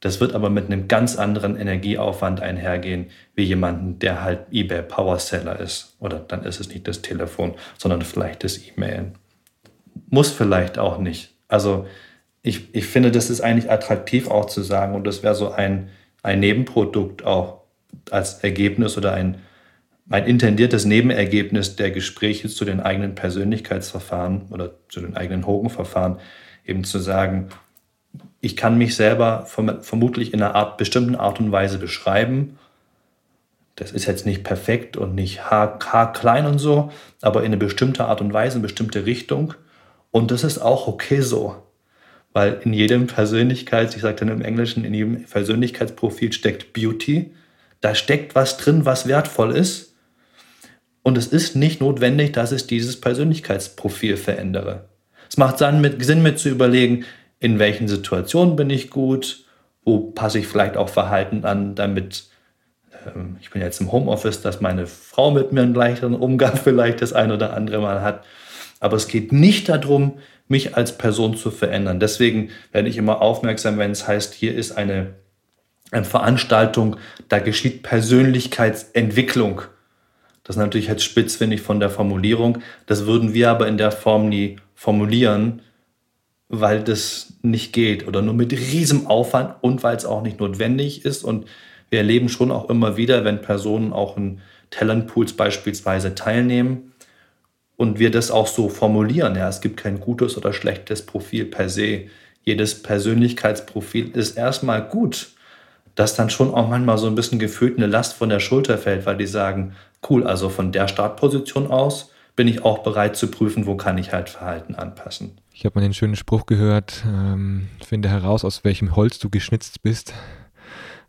das wird aber mit einem ganz anderen Energieaufwand einhergehen, wie jemanden, der halt eBay Power Seller ist. Oder dann ist es nicht das Telefon, sondern vielleicht das E-Mail. Muss vielleicht auch nicht. Also ich, ich finde, das ist eigentlich attraktiv auch zu sagen und das wäre so ein, ein Nebenprodukt auch als Ergebnis oder ein, ein intendiertes Nebenergebnis der Gespräche zu den eigenen Persönlichkeitsverfahren oder zu den eigenen Hogan-Verfahren, eben zu sagen, ich kann mich selber vermutlich in einer Art, bestimmten Art und Weise beschreiben. Das ist jetzt nicht perfekt und nicht haarklein und so, aber in eine bestimmte Art und Weise, in eine bestimmte Richtung. Und das ist auch okay so. Weil in jedem Persönlichkeits, ich sage dann im Englischen, in jedem Persönlichkeitsprofil steckt Beauty. Da steckt was drin, was wertvoll ist. Und es ist nicht notwendig, dass ich dieses Persönlichkeitsprofil verändere. Es macht Sinn, mit, Sinn, mit zu überlegen, in welchen Situationen bin ich gut, wo passe ich vielleicht auch Verhalten an, damit ähm, ich bin jetzt im Homeoffice, dass meine Frau mit mir einen leichteren Umgang <laughs> vielleicht das ein oder andere Mal hat. Aber es geht nicht darum, mich als Person zu verändern. Deswegen werde ich immer aufmerksam, wenn es heißt, hier ist eine, eine Veranstaltung, da geschieht Persönlichkeitsentwicklung. Das ist natürlich jetzt spitzfindig von der Formulierung. Das würden wir aber in der Form nie formulieren, weil das nicht geht oder nur mit riesem Aufwand und weil es auch nicht notwendig ist. Und wir erleben schon auch immer wieder, wenn Personen auch in Talentpools beispielsweise teilnehmen und wir das auch so formulieren. Ja, es gibt kein gutes oder schlechtes Profil per se. Jedes Persönlichkeitsprofil ist erstmal gut, dass dann schon auch manchmal so ein bisschen gefühlt eine Last von der Schulter fällt, weil die sagen, cool, also von der Startposition aus bin ich auch bereit zu prüfen, wo kann ich halt Verhalten anpassen. Ich habe mal den schönen Spruch gehört, ähm, finde heraus, aus welchem Holz du geschnitzt bist.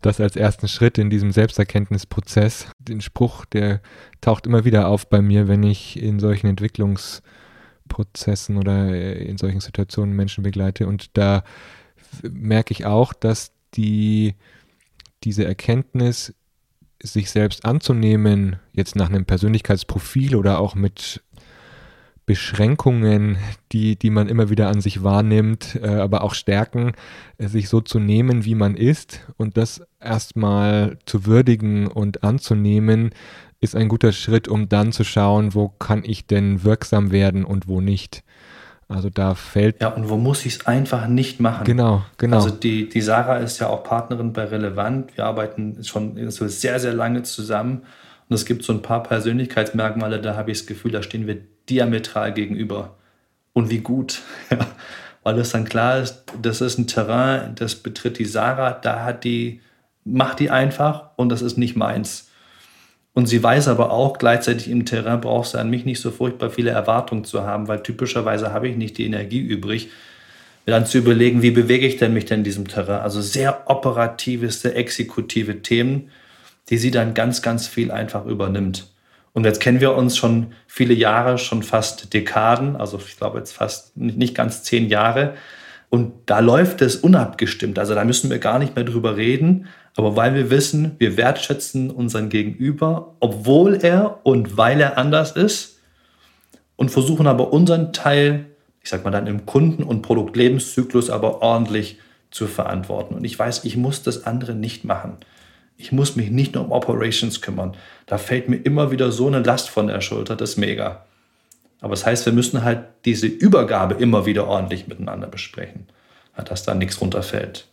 Das als ersten Schritt in diesem Selbsterkenntnisprozess. Den Spruch, der taucht immer wieder auf bei mir, wenn ich in solchen Entwicklungsprozessen oder äh, in solchen Situationen Menschen begleite. Und da merke ich auch, dass die, diese Erkenntnis sich selbst anzunehmen, jetzt nach einem Persönlichkeitsprofil oder auch mit Beschränkungen, die, die man immer wieder an sich wahrnimmt, äh, aber auch Stärken, äh, sich so zu nehmen, wie man ist und das erstmal zu würdigen und anzunehmen, ist ein guter Schritt, um dann zu schauen, wo kann ich denn wirksam werden und wo nicht. Also da fällt. Ja, und wo muss ich es einfach nicht machen? Genau, genau. Also die, die Sarah ist ja auch Partnerin bei Relevant. Wir arbeiten schon so sehr, sehr lange zusammen. Und es gibt so ein paar Persönlichkeitsmerkmale, da habe ich das Gefühl, da stehen wir diametral gegenüber. Und wie gut. <laughs> Weil das dann klar ist, das ist ein Terrain, das betritt die Sarah, da hat die, macht die einfach und das ist nicht meins. Und sie weiß aber auch, gleichzeitig im Terrain brauchst du an mich nicht so furchtbar viele Erwartungen zu haben, weil typischerweise habe ich nicht die Energie übrig, dann zu überlegen, wie bewege ich denn mich denn in diesem Terrain? Also sehr operative, sehr exekutive Themen, die sie dann ganz, ganz viel einfach übernimmt. Und jetzt kennen wir uns schon viele Jahre, schon fast Dekaden, also ich glaube jetzt fast nicht ganz zehn Jahre. Und da läuft es unabgestimmt. Also da müssen wir gar nicht mehr drüber reden. Aber weil wir wissen, wir wertschätzen unseren Gegenüber, obwohl er und weil er anders ist und versuchen aber unseren Teil, ich sag mal dann im Kunden- und Produktlebenszyklus aber ordentlich zu verantworten. Und ich weiß, ich muss das andere nicht machen. Ich muss mich nicht nur um Operations kümmern. Da fällt mir immer wieder so eine Last von der Schulter, das ist mega. Aber das heißt, wir müssen halt diese Übergabe immer wieder ordentlich miteinander besprechen, dass da nichts runterfällt.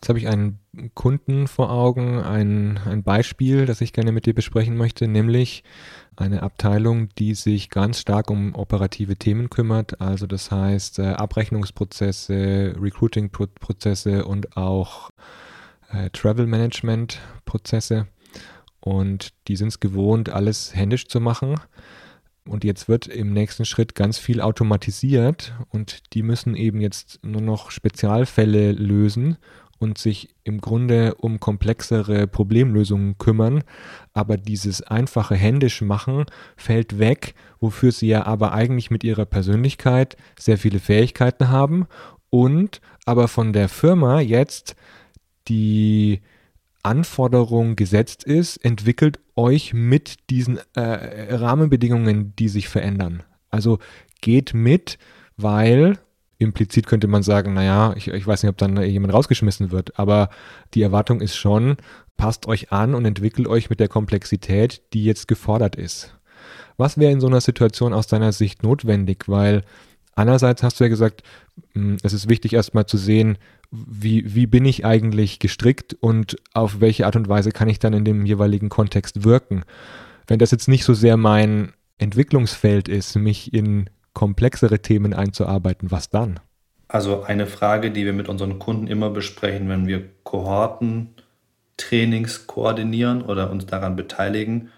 Jetzt habe ich einen Kunden vor Augen, ein, ein Beispiel, das ich gerne mit dir besprechen möchte, nämlich eine Abteilung, die sich ganz stark um operative Themen kümmert. Also das heißt äh, Abrechnungsprozesse, Recruiting-Prozesse und auch äh, Travel Management Prozesse und die sind es gewohnt, alles händisch zu machen. Und jetzt wird im nächsten Schritt ganz viel automatisiert und die müssen eben jetzt nur noch Spezialfälle lösen und sich im Grunde um komplexere Problemlösungen kümmern. Aber dieses einfache händisch machen fällt weg, wofür sie ja aber eigentlich mit ihrer Persönlichkeit sehr viele Fähigkeiten haben und aber von der Firma jetzt die Anforderung gesetzt ist, entwickelt euch mit diesen äh, Rahmenbedingungen, die sich verändern. Also geht mit, weil implizit könnte man sagen, naja, ich, ich weiß nicht, ob dann jemand rausgeschmissen wird, aber die Erwartung ist schon, passt euch an und entwickelt euch mit der Komplexität, die jetzt gefordert ist. Was wäre in so einer Situation aus deiner Sicht notwendig? Weil einerseits hast du ja gesagt, hm, es ist wichtig erstmal zu sehen, wie, wie bin ich eigentlich gestrickt und auf welche Art und Weise kann ich dann in dem jeweiligen Kontext wirken. Wenn das jetzt nicht so sehr mein Entwicklungsfeld ist, mich in komplexere Themen einzuarbeiten, was dann? Also eine Frage, die wir mit unseren Kunden immer besprechen, wenn wir Kohorten, Trainings koordinieren oder uns daran beteiligen,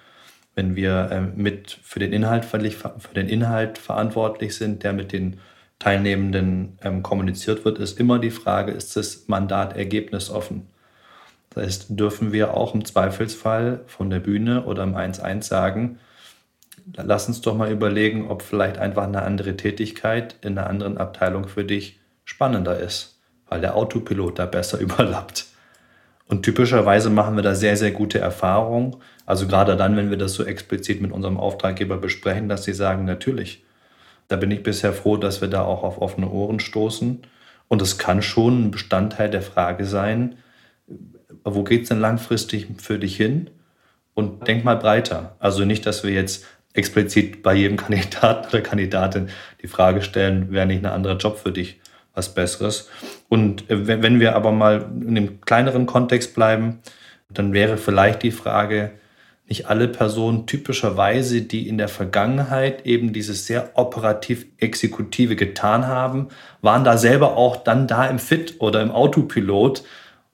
wenn wir äh, mit für den, Inhalt, für den Inhalt verantwortlich sind, der mit den Teilnehmenden ähm, kommuniziert wird, ist immer die Frage, ist das Mandat ergebnisoffen? Das heißt, dürfen wir auch im Zweifelsfall von der Bühne oder im 1-1 sagen, lass uns doch mal überlegen, ob vielleicht einfach eine andere Tätigkeit in einer anderen Abteilung für dich spannender ist, weil der Autopilot da besser <laughs> überlappt. Und typischerweise machen wir da sehr, sehr gute Erfahrungen. Also gerade dann, wenn wir das so explizit mit unserem Auftraggeber besprechen, dass sie sagen, natürlich, da bin ich bisher froh, dass wir da auch auf offene Ohren stoßen. Und es kann schon ein Bestandteil der Frage sein, wo geht es denn langfristig für dich hin? Und denk mal breiter. Also nicht, dass wir jetzt explizit bei jedem Kandidaten <laughs> oder Kandidatin die Frage stellen, wäre nicht ein anderer Job für dich was Besseres? Und wenn wir aber mal in dem kleineren Kontext bleiben, dann wäre vielleicht die Frage, nicht alle Personen typischerweise, die in der Vergangenheit eben dieses sehr operativ-exekutive getan haben, waren da selber auch dann da im Fit oder im Autopilot.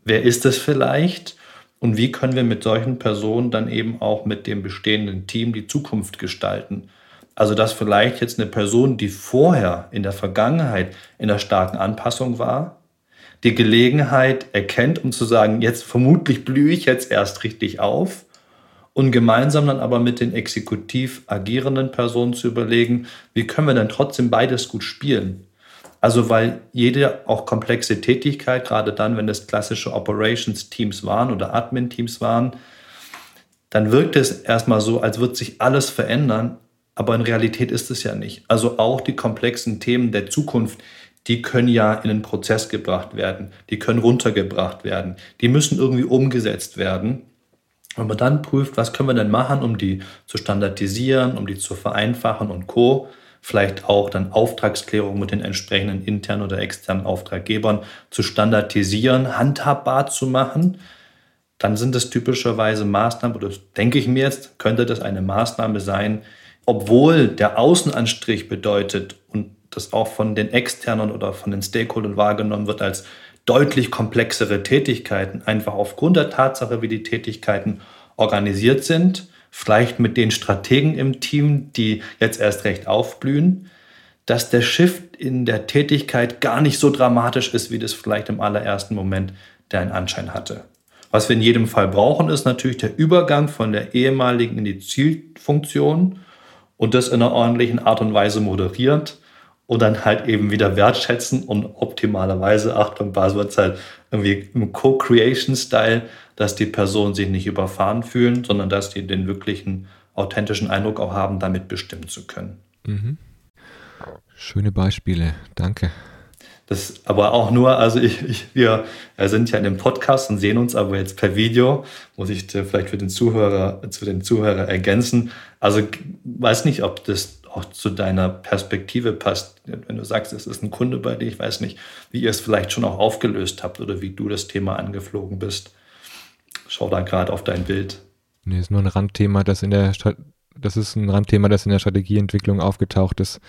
Wer ist es vielleicht? Und wie können wir mit solchen Personen dann eben auch mit dem bestehenden Team die Zukunft gestalten? Also dass vielleicht jetzt eine Person, die vorher in der Vergangenheit in der starken Anpassung war, die Gelegenheit erkennt, um zu sagen, jetzt vermutlich blühe ich jetzt erst richtig auf und gemeinsam dann aber mit den exekutiv agierenden Personen zu überlegen, wie können wir denn trotzdem beides gut spielen. Also weil jede auch komplexe Tätigkeit, gerade dann, wenn es klassische Operations-Teams waren oder Admin-Teams waren, dann wirkt es erstmal so, als würde sich alles verändern, aber in Realität ist es ja nicht. Also auch die komplexen Themen der Zukunft, die können ja in den Prozess gebracht werden, die können runtergebracht werden, die müssen irgendwie umgesetzt werden. Wenn man dann prüft, was können wir denn machen, um die zu standardisieren, um die zu vereinfachen und co. Vielleicht auch dann Auftragsklärung mit den entsprechenden internen oder externen Auftraggebern zu standardisieren, handhabbar zu machen, dann sind es typischerweise Maßnahmen, oder denke ich mir jetzt, könnte das eine Maßnahme sein, obwohl der Außenanstrich bedeutet und das auch von den externen oder von den Stakeholdern wahrgenommen wird als deutlich komplexere Tätigkeiten, einfach aufgrund der Tatsache, wie die Tätigkeiten organisiert sind, vielleicht mit den Strategen im Team, die jetzt erst recht aufblühen, dass der Shift in der Tätigkeit gar nicht so dramatisch ist, wie das vielleicht im allerersten Moment der Anschein hatte. Was wir in jedem Fall brauchen, ist natürlich der Übergang von der ehemaligen in die Zielfunktion und das in einer ordentlichen Art und Weise moderiert und dann halt eben wieder wertschätzen und optimalerweise, Achtung, Buzzwordzeit, irgendwie im Co-Creation-Style, dass die Personen sich nicht überfahren fühlen, sondern dass die den wirklichen authentischen Eindruck auch haben, damit bestimmen zu können. Mhm. Schöne Beispiele, danke. Das aber auch nur, also ich, ich, wir sind ja in dem Podcast und sehen uns aber jetzt per Video, muss ich vielleicht für den Zuhörer, zu den Zuhörer ergänzen. Also weiß nicht, ob das auch zu deiner Perspektive passt. Wenn du sagst, es ist ein Kunde bei dir, ich weiß nicht, wie ihr es vielleicht schon auch aufgelöst habt oder wie du das Thema angeflogen bist. Schau da gerade auf dein Bild. Nee, ist nur ein Randthema, das in der das ist ein Randthema, das in der Strategieentwicklung aufgetaucht ist,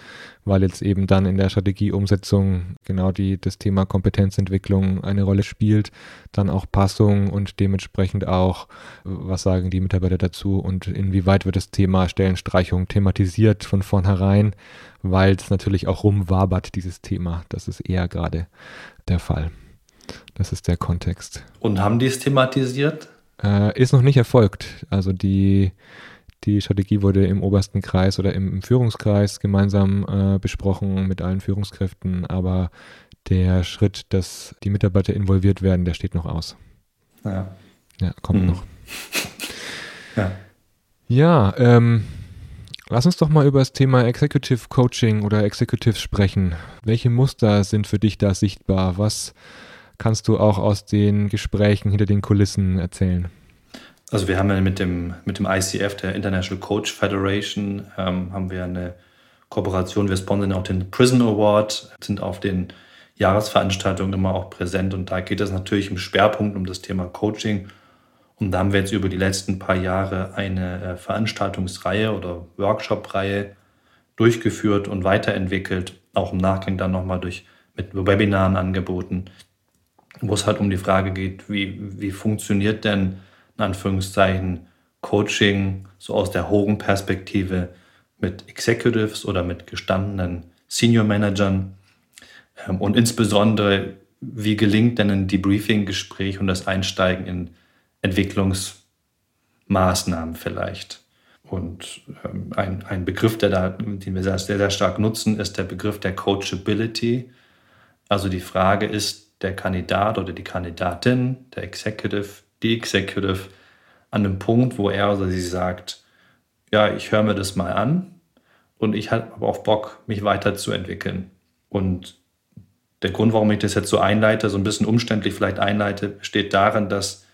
weil jetzt eben dann in der Strategieumsetzung genau die, das Thema Kompetenzentwicklung eine Rolle spielt, dann auch Passung und dementsprechend auch, was sagen die Mitarbeiter dazu und inwieweit wird das Thema Stellenstreichung thematisiert von vornherein, weil es natürlich auch rumwabert, dieses Thema. Das ist eher gerade der Fall. Das ist der Kontext. Und haben die es thematisiert? Äh, ist noch nicht erfolgt. Also die die Strategie wurde im obersten Kreis oder im, Führungskreis gemeinsam äh, besprochen mit allen Führungskräften, aber der Schritt, dass die Mitarbeiter involviert werden, der steht noch aus. Ja, ja kommt mhm. noch. ja, ja ähm, lass uns doch mal über das Thema Executive Coaching oder Executives sprechen. Welche Muster sind für dich da sichtbar? Was kannst du auch aus den Gesprächen hinter den Kulissen erzählen? Also wir haben ja mit dem, mit dem ICF, der International Coach Federation, ähm, haben wir eine Kooperation. Wir sponsern auch den Prison Award, sind auf den Jahresveranstaltungen immer auch präsent und da geht es natürlich im Schwerpunkt um das Thema Coaching. Und da haben wir jetzt über die letzten paar Jahre eine äh, Veranstaltungsreihe oder Workshop-Reihe durchgeführt und weiterentwickelt, auch im Nachgang dann nochmal durch mit Webinaren angeboten, wo es halt um die Frage geht, wie, wie funktioniert denn in Anführungszeichen Coaching so aus der hohen Perspektive mit Executives oder mit gestandenen Senior Managern ähm, und insbesondere, wie gelingt denn ein Debriefing-Gespräch und das Einsteigen in Entwicklungsmaßnahmen vielleicht. Und ähm, ein, ein Begriff, der da, den wir sehr, sehr stark nutzen, ist der Begriff der Coachability. Also die Frage ist der Kandidat oder die Kandidatin, der Executive, die Executive an einem Punkt, wo er oder sie sagt, ja, ich höre mir das mal an und ich habe auch Bock, mich weiterzuentwickeln. Und der Grund, warum ich das jetzt so einleite, so ein bisschen umständlich vielleicht einleite, besteht darin, dass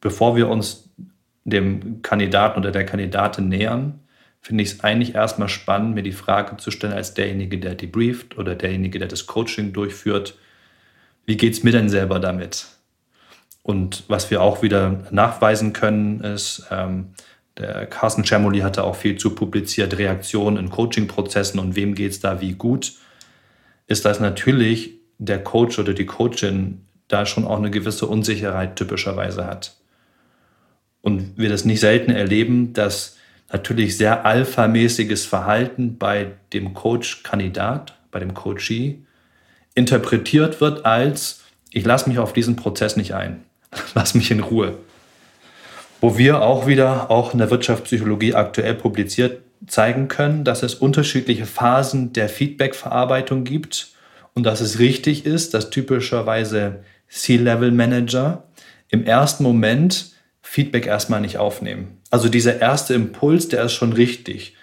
bevor wir uns dem Kandidaten oder der Kandidatin nähern, finde ich es eigentlich erstmal spannend, mir die Frage zu stellen, als derjenige, der debrieft oder derjenige, der das Coaching durchführt, wie geht es mir denn selber damit? Und was wir auch wieder nachweisen können, ist, ähm, der Carsten Chermoli hatte auch viel zu publiziert, Reaktionen in Coaching-Prozessen und wem geht es da wie gut, ist, dass natürlich der Coach oder die Coachin da schon auch eine gewisse Unsicherheit typischerweise hat. Und wir das nicht selten erleben, dass natürlich sehr alphamäßiges Verhalten bei dem Coach-Kandidat, bei dem Coachee, interpretiert wird als, ich lasse mich auf diesen Prozess nicht ein. <laughs> Lass mich in Ruhe. Wo wir auch wieder, auch in der Wirtschaftspsychologie aktuell publiziert, zeigen können, dass es unterschiedliche Phasen der Feedback-Verarbeitung gibt und dass es richtig ist, dass typischerweise C-Level-Manager im ersten Moment Feedback erstmal nicht aufnehmen. Also dieser erste Impuls, der ist schon richtig.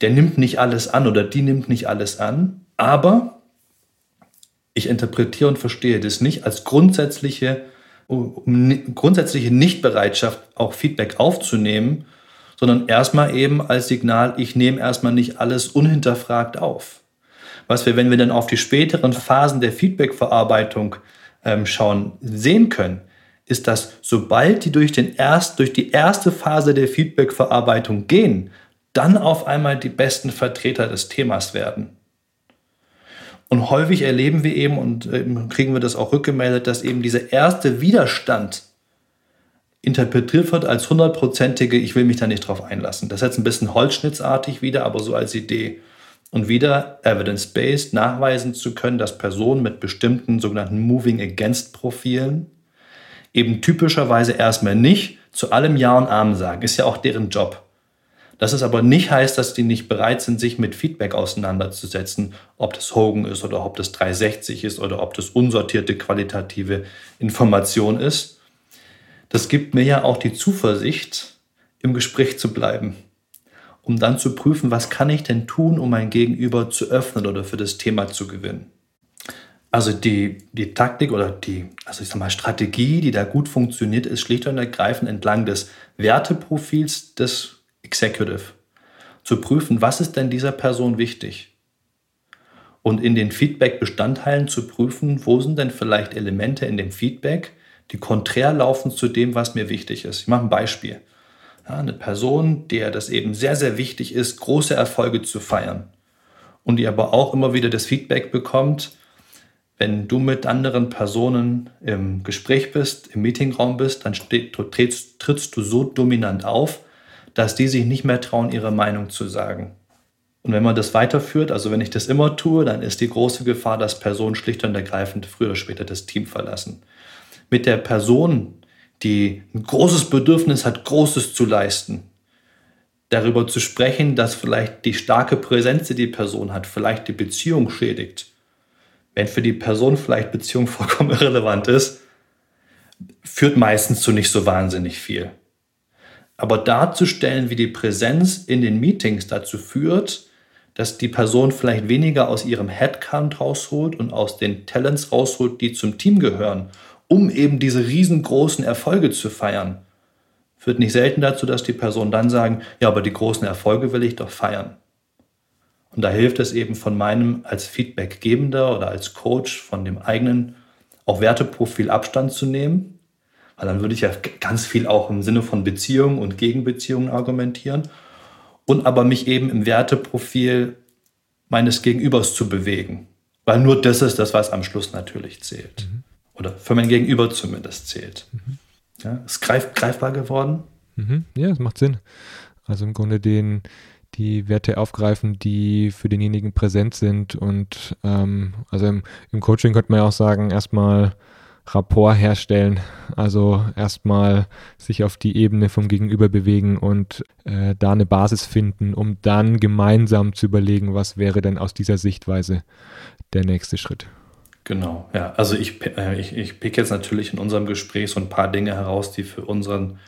Der nimmt nicht alles an oder die nimmt nicht alles an, aber ich interpretiere und verstehe das nicht als grundsätzliche um grundsätzliche Nichtbereitschaft, auch Feedback aufzunehmen, sondern erstmal eben als Signal, ich nehme erstmal nicht alles unhinterfragt auf. Was wir, wenn wir dann auf die späteren Phasen der Feedbackverarbeitung ähm, schauen, sehen können, ist, dass sobald die durch, den erst, durch die erste Phase der Feedbackverarbeitung gehen, dann auf einmal die besten Vertreter des Themas werden. Und häufig erleben wir eben und äh, kriegen wir das auch rückgemeldet, dass eben dieser erste Widerstand interpretiert wird als hundertprozentige, ich will mich da nicht drauf einlassen. Das ist jetzt ein bisschen holzschnittsartig wieder, aber so als Idee. und wieder evidence-based nachweisen zu können, dass Personen mit bestimmten sogenannten Moving Against Profilen eben typischerweise erstmal nicht zu allem Ja und Amen sagen. Ist ja auch deren Job. Dass es aber nicht heißt, dass die nicht bereit sind, sich mit Feedback auseinanderzusetzen, ob das Hogan ist oder ob das 360 ist oder ob das unsortierte qualitative Information ist. Das gibt mir ja auch die Zuversicht, im Gespräch zu bleiben, um dann zu prüfen, was kann ich denn tun, um mein Gegenüber zu öffnen oder für das Thema zu gewinnen. Also die, die Taktik oder die, also ich sag mal, Strategie, die da gut funktioniert, ist schlicht und ergreifend entlang des Werteprofils des Executive. Zu prüfen, was ist denn dieser Person wichtig? Und in den Feedback-Bestandteilen zu prüfen, wo sind denn vielleicht Elemente in dem Feedback, die konträr laufen zu dem, was mir wichtig ist. Ich mache ein Beispiel. Ja, eine Person, der das eben sehr, sehr wichtig ist, große Erfolge zu feiern und die aber auch immer wieder das Feedback bekommt, wenn du mit anderen Personen im Gespräch bist, im Meetingraum bist, dann trittst, trittst du so dominant auf, dass die sich nicht mehr trauen, ihre Meinung zu sagen. Und wenn man das weiterführt, also wenn ich das immer tue, dann ist die große Gefahr, dass Personen schlicht und ergreifend früher oder später das Team verlassen. Mit der Person, die ein großes Bedürfnis hat, Großes zu leisten, darüber zu sprechen, dass vielleicht die starke Präsenz, die die Person hat, vielleicht die Beziehung schädigt. Wenn für die Person vielleicht Beziehung <laughs> vollkommen irrelevant ist, führt meistens zu nicht so wahnsinnig viel. Aber darzustellen, wie die Präsenz in den Meetings dazu führt, dass die Person vielleicht weniger aus ihrem Headcount rausholt und aus den Talents rausholt, die zum Team gehören, um eben diese riesengroßen Erfolge zu feiern, führt nicht selten dazu, dass die Personen dann sagen, ja, aber die großen Erfolge will ich doch feiern. Und da hilft es eben von meinem als Feedbackgebender oder als Coach von dem eigenen auch Werteprofil Abstand zu nehmen weil dann würde ich ja ganz viel auch im Sinne von Beziehungen und Gegenbeziehungen argumentieren. Und aber mich eben im Werteprofil meines Gegenübers zu bewegen. Weil nur das ist das, was am Schluss natürlich zählt. Mhm. Oder für mein Gegenüber zumindest zählt. Mhm. Ja, ist greif, greifbar geworden? Mhm. Ja, das macht Sinn. Also im Grunde den, die Werte aufgreifen, die für denjenigen präsent sind. Und ähm, also im, im Coaching könnte man ja auch sagen, erstmal Rapport herstellen. Also erstmal sich auf die Ebene vom Gegenüber bewegen und äh, da eine Basis finden, um dann gemeinsam zu überlegen, was wäre denn aus dieser Sichtweise der nächste Schritt. Genau, ja. Also ich, äh, ich, ich pick jetzt natürlich in unserem Gespräch so ein paar Dinge heraus, die für unseren,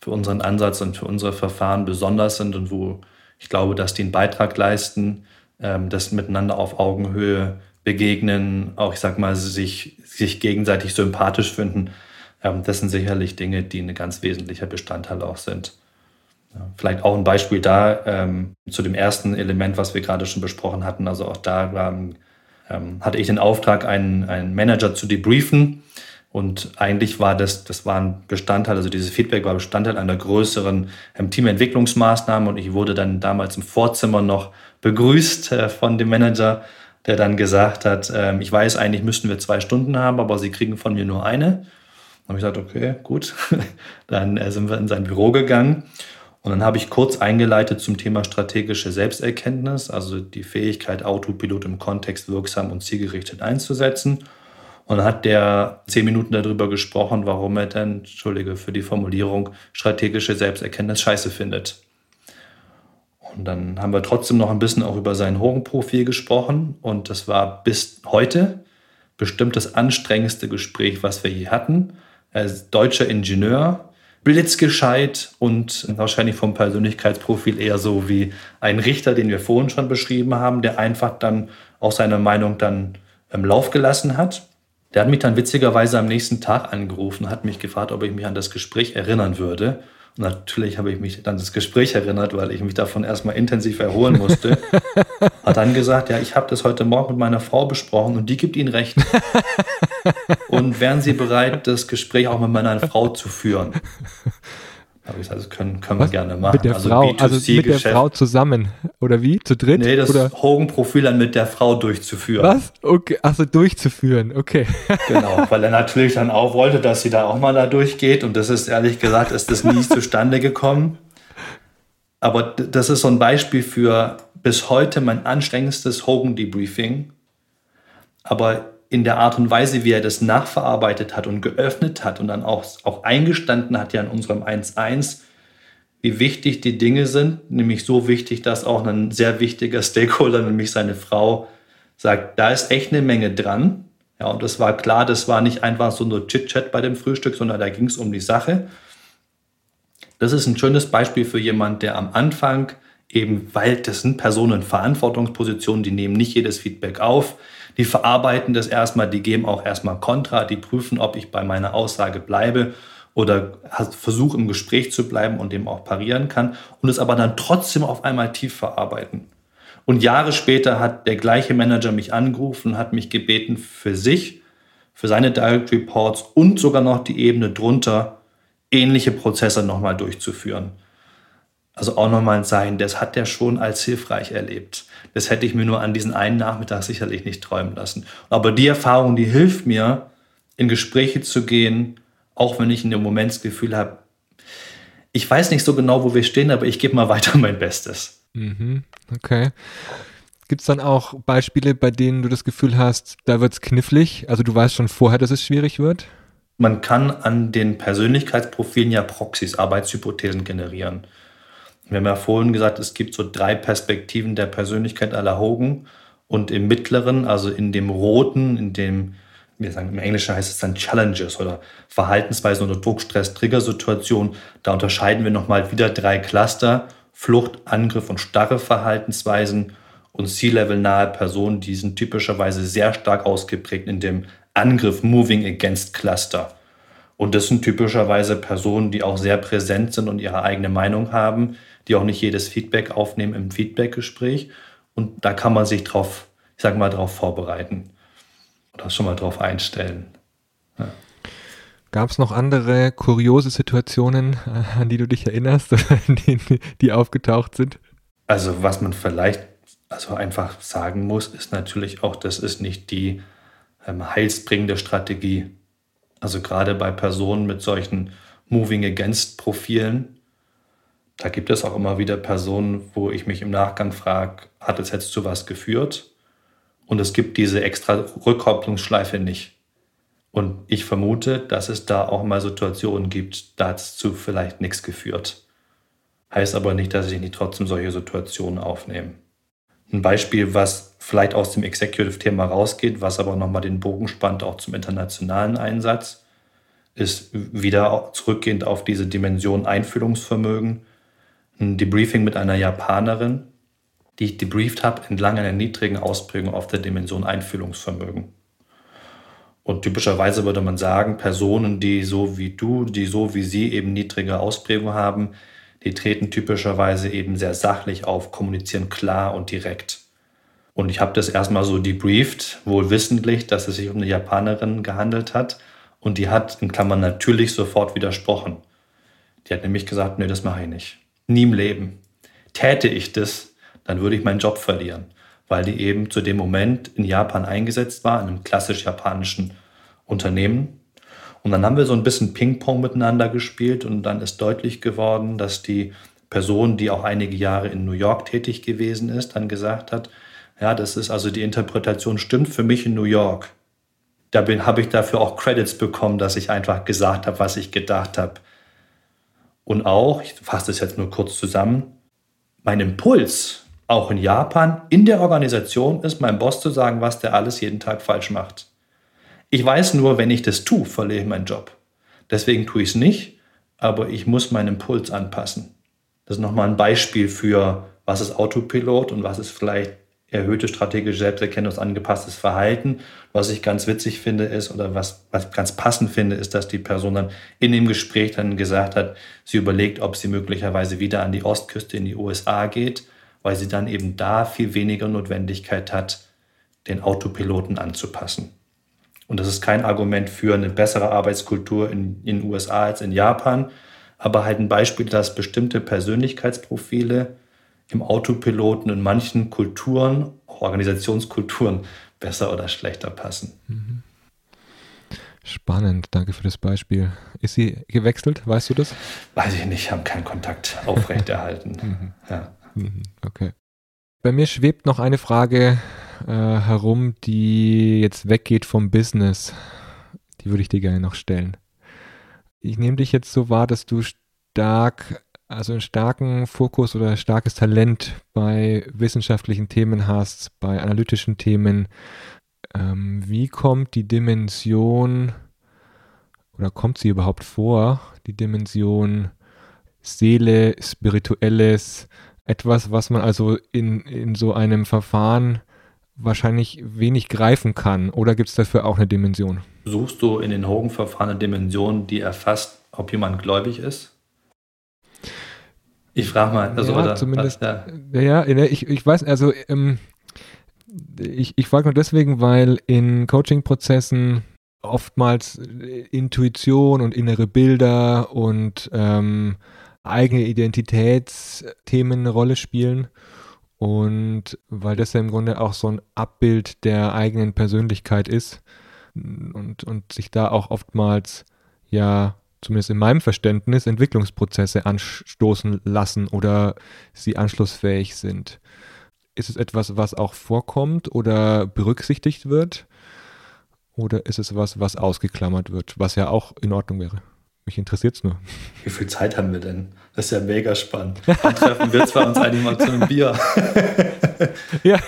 für unseren Ansatz und für unsere Verfahren besonders sind und wo ich glaube, dass die einen Beitrag leisten, ähm, das miteinander auf Augenhöhe begegnen, auch ich sag mal, sich, sich gegenseitig sympathisch finden. Ähm, das sind sicherlich Dinge, die ein ganz wesentlicher Bestandteil auch sind. Vielleicht auch ein Beispiel da ähm, zu dem ersten Element, was wir gerade schon besprochen hatten. Also auch da ähm, hatte ich den Auftrag, einen, einen Manager zu debriefen. Und eigentlich war das, das war ein Bestandteil, also dieses Feedback war Bestandteil einer größeren ähm, Teamentwicklungsmaßnahme. Und ich wurde dann damals im Vorzimmer noch begrüßt äh, von dem Manager der dann gesagt hat, ähm, ich weiß, eigentlich müssten wir zwei Stunden haben, aber Sie kriegen von mir nur eine. Dann habe ich gesagt, okay, gut. <laughs> dann äh, sind wir in sein Büro gegangen. Und dann habe ich kurz eingeleitet zum Thema strategische Selbsterkenntnis, also die Fähigkeit, Autopilot im Kontext wirksam und zielgerichtet einzusetzen. Und dann hat der zehn Minuten darüber gesprochen, warum er denn, Entschuldige für die Formulierung, strategische Selbsterkenntnis scheiße findet. Und dann haben wir trotzdem noch ein bisschen auch über sein Hogenprofil gesprochen. Und das war bis heute bestimmt das anstrengendste Gespräch, was wir je hatten. Er ist deutscher Ingenieur, blitzgescheit und wahrscheinlich vom Persönlichkeitsprofil eher so wie ein Richter, den wir vorhin schon beschrieben haben, der einfach dann auch seine Meinung dann im Lauf gelassen hat. Der hat mich dann witzigerweise am nächsten Tag angerufen, hat mich gefragt, ob ich mich an das Gespräch erinnern würde. Natürlich habe ich mich dann das Gespräch erinnert, weil ich mich davon erstmal intensiv erholen musste. <laughs> Hat dann gesagt, ja, ich habe das heute Morgen mit meiner Frau besprochen und die gibt Ihnen recht. <laughs> und wären Sie bereit, das Gespräch auch mit meiner Frau zu führen? Habe ich gesagt, das können, können wir gerne machen. Mit der also Frau, also mit der Frau zusammen oder wie? Zu dritt? Nee, das oder? Hogan-Profil dann mit der Frau durchzuführen. Was? Okay, also durchzuführen, okay. <laughs> genau, weil er natürlich dann auch wollte, dass sie da auch mal da durchgeht und das ist ehrlich gesagt, ist das nie zustande gekommen. Aber das ist so ein Beispiel für bis heute mein anstrengendstes Hogan-Debriefing. Aber in der Art und Weise, wie er das nachverarbeitet hat und geöffnet hat und dann auch, auch eingestanden hat ja in unserem 1.1, wie wichtig die Dinge sind, nämlich so wichtig, dass auch ein sehr wichtiger Stakeholder, nämlich seine Frau, sagt, da ist echt eine Menge dran. Ja, und das war klar, das war nicht einfach so nur Chit-Chat bei dem Frühstück, sondern da ging es um die Sache. Das ist ein schönes Beispiel für jemand, der am Anfang eben, weil das sind Personen in Verantwortungspositionen, die nehmen nicht jedes Feedback auf, die verarbeiten das erstmal, die geben auch erstmal Kontra, die prüfen, ob ich bei meiner Aussage bleibe oder versuche im Gespräch zu bleiben und dem auch parieren kann und es aber dann trotzdem auf einmal tief verarbeiten. Und Jahre später hat der gleiche Manager mich angerufen hat mich gebeten, für sich, für seine Direct Reports und sogar noch die Ebene drunter ähnliche Prozesse nochmal durchzuführen. Also auch nochmal ein Zeichen, das hat er schon als hilfreich erlebt. Das hätte ich mir nur an diesen einen Nachmittag sicherlich nicht träumen lassen. Aber die Erfahrung, die hilft mir, in Gespräche zu gehen, auch wenn ich in dem Moment das Gefühl habe, ich weiß nicht so genau, wo wir stehen, aber ich gebe mal weiter mein Bestes. Mhm, okay. Gibt es dann auch Beispiele, bei denen du das Gefühl hast, da wird es knifflig? Also du weißt schon vorher, dass es schwierig wird? Man kann an den Persönlichkeitsprofilen ja Proxys, Arbeitshypothesen generieren. Wir haben ja vorhin gesagt, es gibt so drei Perspektiven der Persönlichkeit aller Hogan. Und im mittleren, also in dem roten, in dem, wir sagen im Englischen heißt es dann Challenges oder Verhaltensweisen oder Druckstress, Triggersituationen, da unterscheiden wir nochmal wieder drei Cluster. Flucht, Angriff und starre Verhaltensweisen und C-Level-nahe Personen, die sind typischerweise sehr stark ausgeprägt in dem Angriff Moving Against Cluster. Und das sind typischerweise Personen, die auch sehr präsent sind und ihre eigene Meinung haben, die auch nicht jedes Feedback aufnehmen im Feedbackgespräch. Und da kann man sich drauf, ich sag mal, drauf vorbereiten oder schon mal drauf einstellen. Ja. Gab es noch andere kuriose Situationen, an die du dich erinnerst oder die, die aufgetaucht sind? Also was man vielleicht also einfach sagen muss, ist natürlich auch, das ist nicht die ähm, heilsbringende Strategie. Also gerade bei Personen mit solchen Moving Against Profilen da gibt es auch immer wieder Personen, wo ich mich im Nachgang frage, hat es jetzt zu was geführt? Und es gibt diese extra Rückkopplungsschleife nicht. Und ich vermute, dass es da auch mal Situationen gibt, da hat es zu vielleicht nichts geführt. Heißt aber nicht, dass ich nicht trotzdem solche Situationen aufnehme. Ein Beispiel, was vielleicht aus dem Executive-Thema rausgeht, was aber nochmal den Bogen spannt, auch zum internationalen Einsatz, ist wieder zurückgehend auf diese Dimension Einfühlungsvermögen ein Debriefing mit einer Japanerin, die ich debrieft habe entlang einer niedrigen Ausprägung auf der Dimension Einfühlungsvermögen. Und typischerweise würde man sagen, Personen, die so wie du, die so wie sie eben niedrige Ausprägung haben, die treten typischerweise eben sehr sachlich auf, kommunizieren klar und direkt. Und ich habe das erstmal so debrieft, wohl wissentlich, dass es sich um eine Japanerin gehandelt hat. Und die hat in Klammern natürlich sofort widersprochen. Die hat nämlich gesagt, nee, das mache ich nicht. Nie im Leben. Täte ich das, dann würde ich meinen Job verlieren, weil die eben zu dem Moment in Japan eingesetzt war, in einem klassisch japanischen Unternehmen. Und dann haben wir so ein bisschen Ping-Pong miteinander gespielt und dann ist deutlich geworden, dass die Person, die auch einige Jahre in New York tätig gewesen ist, dann gesagt hat, ja, das ist also die Interpretation stimmt für mich in New York. Da habe ich dafür auch Credits bekommen, dass ich einfach gesagt habe, was ich gedacht habe. Und auch, ich fasse das jetzt nur kurz zusammen, mein Impuls, auch in Japan, in der Organisation, ist meinem Boss zu sagen, was der alles jeden Tag falsch macht. Ich weiß nur, wenn ich das tue, verliere ich meinen Job. Deswegen tue ich es nicht, aber ich muss meinen Impuls anpassen. Das ist nochmal ein Beispiel für, was ist Autopilot und was ist vielleicht erhöhte strategische Selbsterkennung, angepasstes Verhalten. Was ich ganz witzig finde ist oder was, was ganz passend finde, ist, dass die Person dann in dem Gespräch dann gesagt hat, sie überlegt, ob sie möglicherweise wieder an die Ostküste in die USA geht, weil sie dann eben da viel weniger Notwendigkeit hat, den Autopiloten anzupassen. Und das ist kein Argument für eine bessere Arbeitskultur in den USA als in Japan, aber halt ein Beispiel, dass bestimmte Persönlichkeitsprofile im Autopiloten in manchen Kulturen, Organisationskulturen, besser oder schlechter passen. Mhm. Spannend, danke für das Beispiel. Ist sie gewechselt, weißt du das? Weiß ich nicht, haben keinen Kontakt aufrechterhalten. <laughs> Mhm. ja. Mhm, okay. Bei mir schwebt noch eine Frage äh, herum, die jetzt weggeht vom Business. Die würde ich dir gerne noch stellen. Ich nehme dich jetzt so wahr, dass du stark, also einen starken Fokus oder starkes Talent bei wissenschaftlichen Themen hast, bei analytischen Themen. Ähm, wie kommt die Dimension oder kommt sie überhaupt vor, die Dimension Seele, Spirituelles, etwas, was man also in, in so einem Verfahren wahrscheinlich wenig greifen kann? Oder gibt es dafür auch eine Dimension? Suchst du in den Hogan-Verfahren eine Dimension, die erfasst, ob jemand gläubig ist? Ich frage mal. Also, ja, oder, zumindest. Ja, ja, ja ich, ich weiß, also ähm, ich, ich frage nur deswegen, weil in Coaching-Prozessen oftmals Intuition und innere Bilder und ähm, eigene Identitätsthemen eine Rolle spielen. Und weil das ja im Grunde auch so ein Abbild der eigenen Persönlichkeit ist und, und sich da auch oftmals ja zumindest in meinem Verständnis, Entwicklungsprozesse anstoßen lassen oder sie anschlussfähig sind. Ist es etwas, was auch vorkommt oder berücksichtigt wird? Oder ist es was, was ausgeklammert wird, was ja auch in Ordnung wäre? Mich interessiert es nur. Wie viel Zeit haben wir denn? Das ist ja mega spannend. Dann treffen wir zwar uns eigentlich mal zu einem Bier. ja.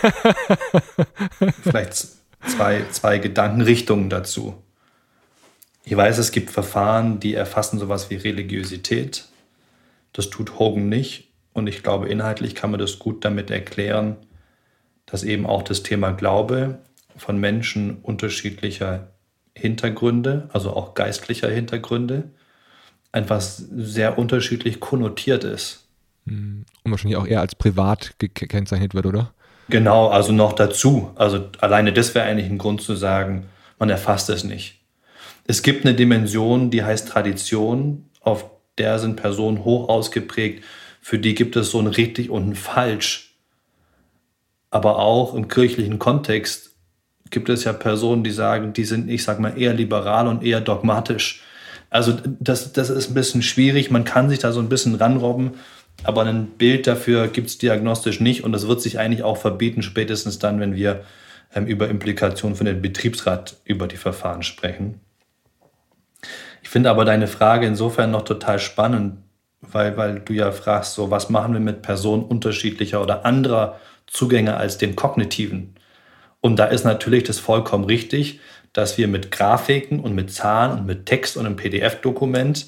Vielleicht zwei, zwei Gedankenrichtungen dazu. Ich weiß, es gibt Verfahren, die erfassen sowas wie Religiosität. Das tut Hogan nicht. Und ich glaube, inhaltlich kann man das gut damit erklären, dass eben auch das Thema Glaube von Menschen unterschiedlicher Hintergründe, also auch geistlicher Hintergründe, einfach sehr unterschiedlich konnotiert ist. Und wahrscheinlich auch eher als privat gekennzeichnet wird, oder? Genau, also noch dazu. Also alleine das wäre eigentlich ein Grund zu sagen, man erfasst es nicht. Es gibt eine Dimension, die heißt Tradition, auf der sind Personen hoch ausgeprägt, für die gibt es so ein richtig und ein falsch. Aber auch im kirchlichen Kontext gibt es ja Personen, die sagen, die sind, ich sag mal, eher liberal und eher dogmatisch. Also das, das ist ein bisschen schwierig, man kann sich da so ein bisschen ranrobben, aber ein Bild dafür gibt es diagnostisch nicht und das wird sich eigentlich auch verbieten, spätestens dann, wenn wir ähm, über Implikationen für den Betriebsrat über die Verfahren sprechen. Ich finde aber deine Frage insofern noch total spannend, weil, weil du ja fragst, so was machen wir mit Personen unterschiedlicher oder anderer Zugänge als den kognitiven. Und da ist natürlich das vollkommen richtig, dass wir mit Grafiken und mit Zahlen und mit Text und einem PDF-Dokument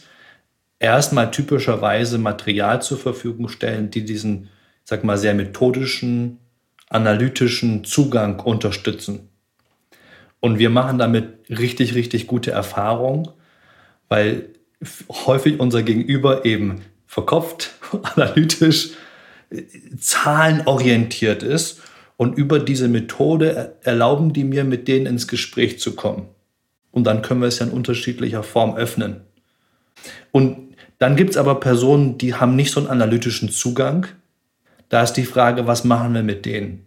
erstmal typischerweise Material zur Verfügung stellen, die diesen, sag mal, sehr methodischen, analytischen Zugang unterstützen. Und wir machen damit richtig, richtig gute Erfahrungen, weil häufig unser Gegenüber eben verkopft, <laughs> analytisch, zahlenorientiert ist und über diese Methode erlauben die mir, mit denen ins Gespräch zu kommen. Und dann können wir es ja in unterschiedlicher Form öffnen. Und dann gibt es aber Personen, die haben nicht so einen analytischen Zugang. Da ist die Frage, was machen wir mit denen?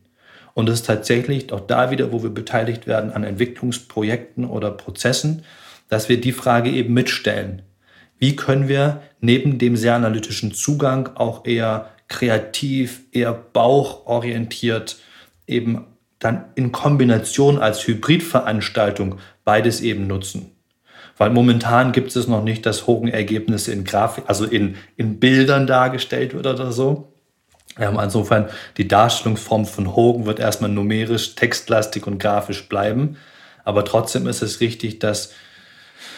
Und das ist tatsächlich auch da wieder, wo wir beteiligt werden an Entwicklungsprojekten oder Prozessen, dass wir die Frage eben mitstellen. Wie können wir neben dem sehr analytischen Zugang auch eher kreativ, eher bauchorientiert eben dann in Kombination als Hybridveranstaltung beides eben nutzen. Weil momentan gibt es noch nicht, dass Hogan-Ergebnisse in Grafik, also in, in Bildern dargestellt wird oder so. Ja, insofern, die Darstellungsform von Hogan wird erstmal numerisch, textlastig und grafisch bleiben. Aber trotzdem ist es richtig, dass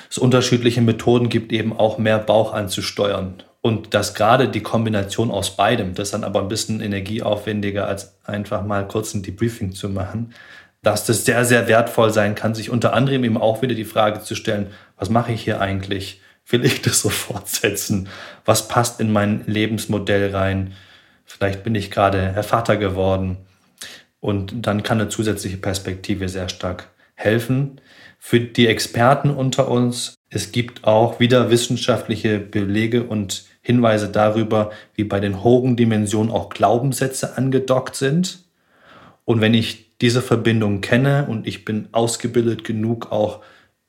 es unterschiedliche Methoden gibt, eben auch mehr Bauch anzusteuern. Und dass gerade die Kombination aus beidem, das dann aber ein bisschen energieaufwendiger, als einfach mal kurz ein Debriefing zu machen, dass das sehr, sehr wertvoll sein kann, sich unter anderem eben auch wieder die Frage zu stellen, was mache ich hier eigentlich? Will ich das <laughs> so fortsetzen? Was passt in mein Lebensmodell rein? Vielleicht bin ich gerade Herr Vater geworden. Und dann kann eine zusätzliche Perspektive sehr stark helfen. Für die Experten unter uns, es gibt auch wieder wissenschaftliche Belege und Hinweise darüber, wie bei den Hogan-Dimensionen auch Glaubenssätze angedockt sind. Und wenn ich diese Verbindung kenne und ich bin ausgebildet genug, auch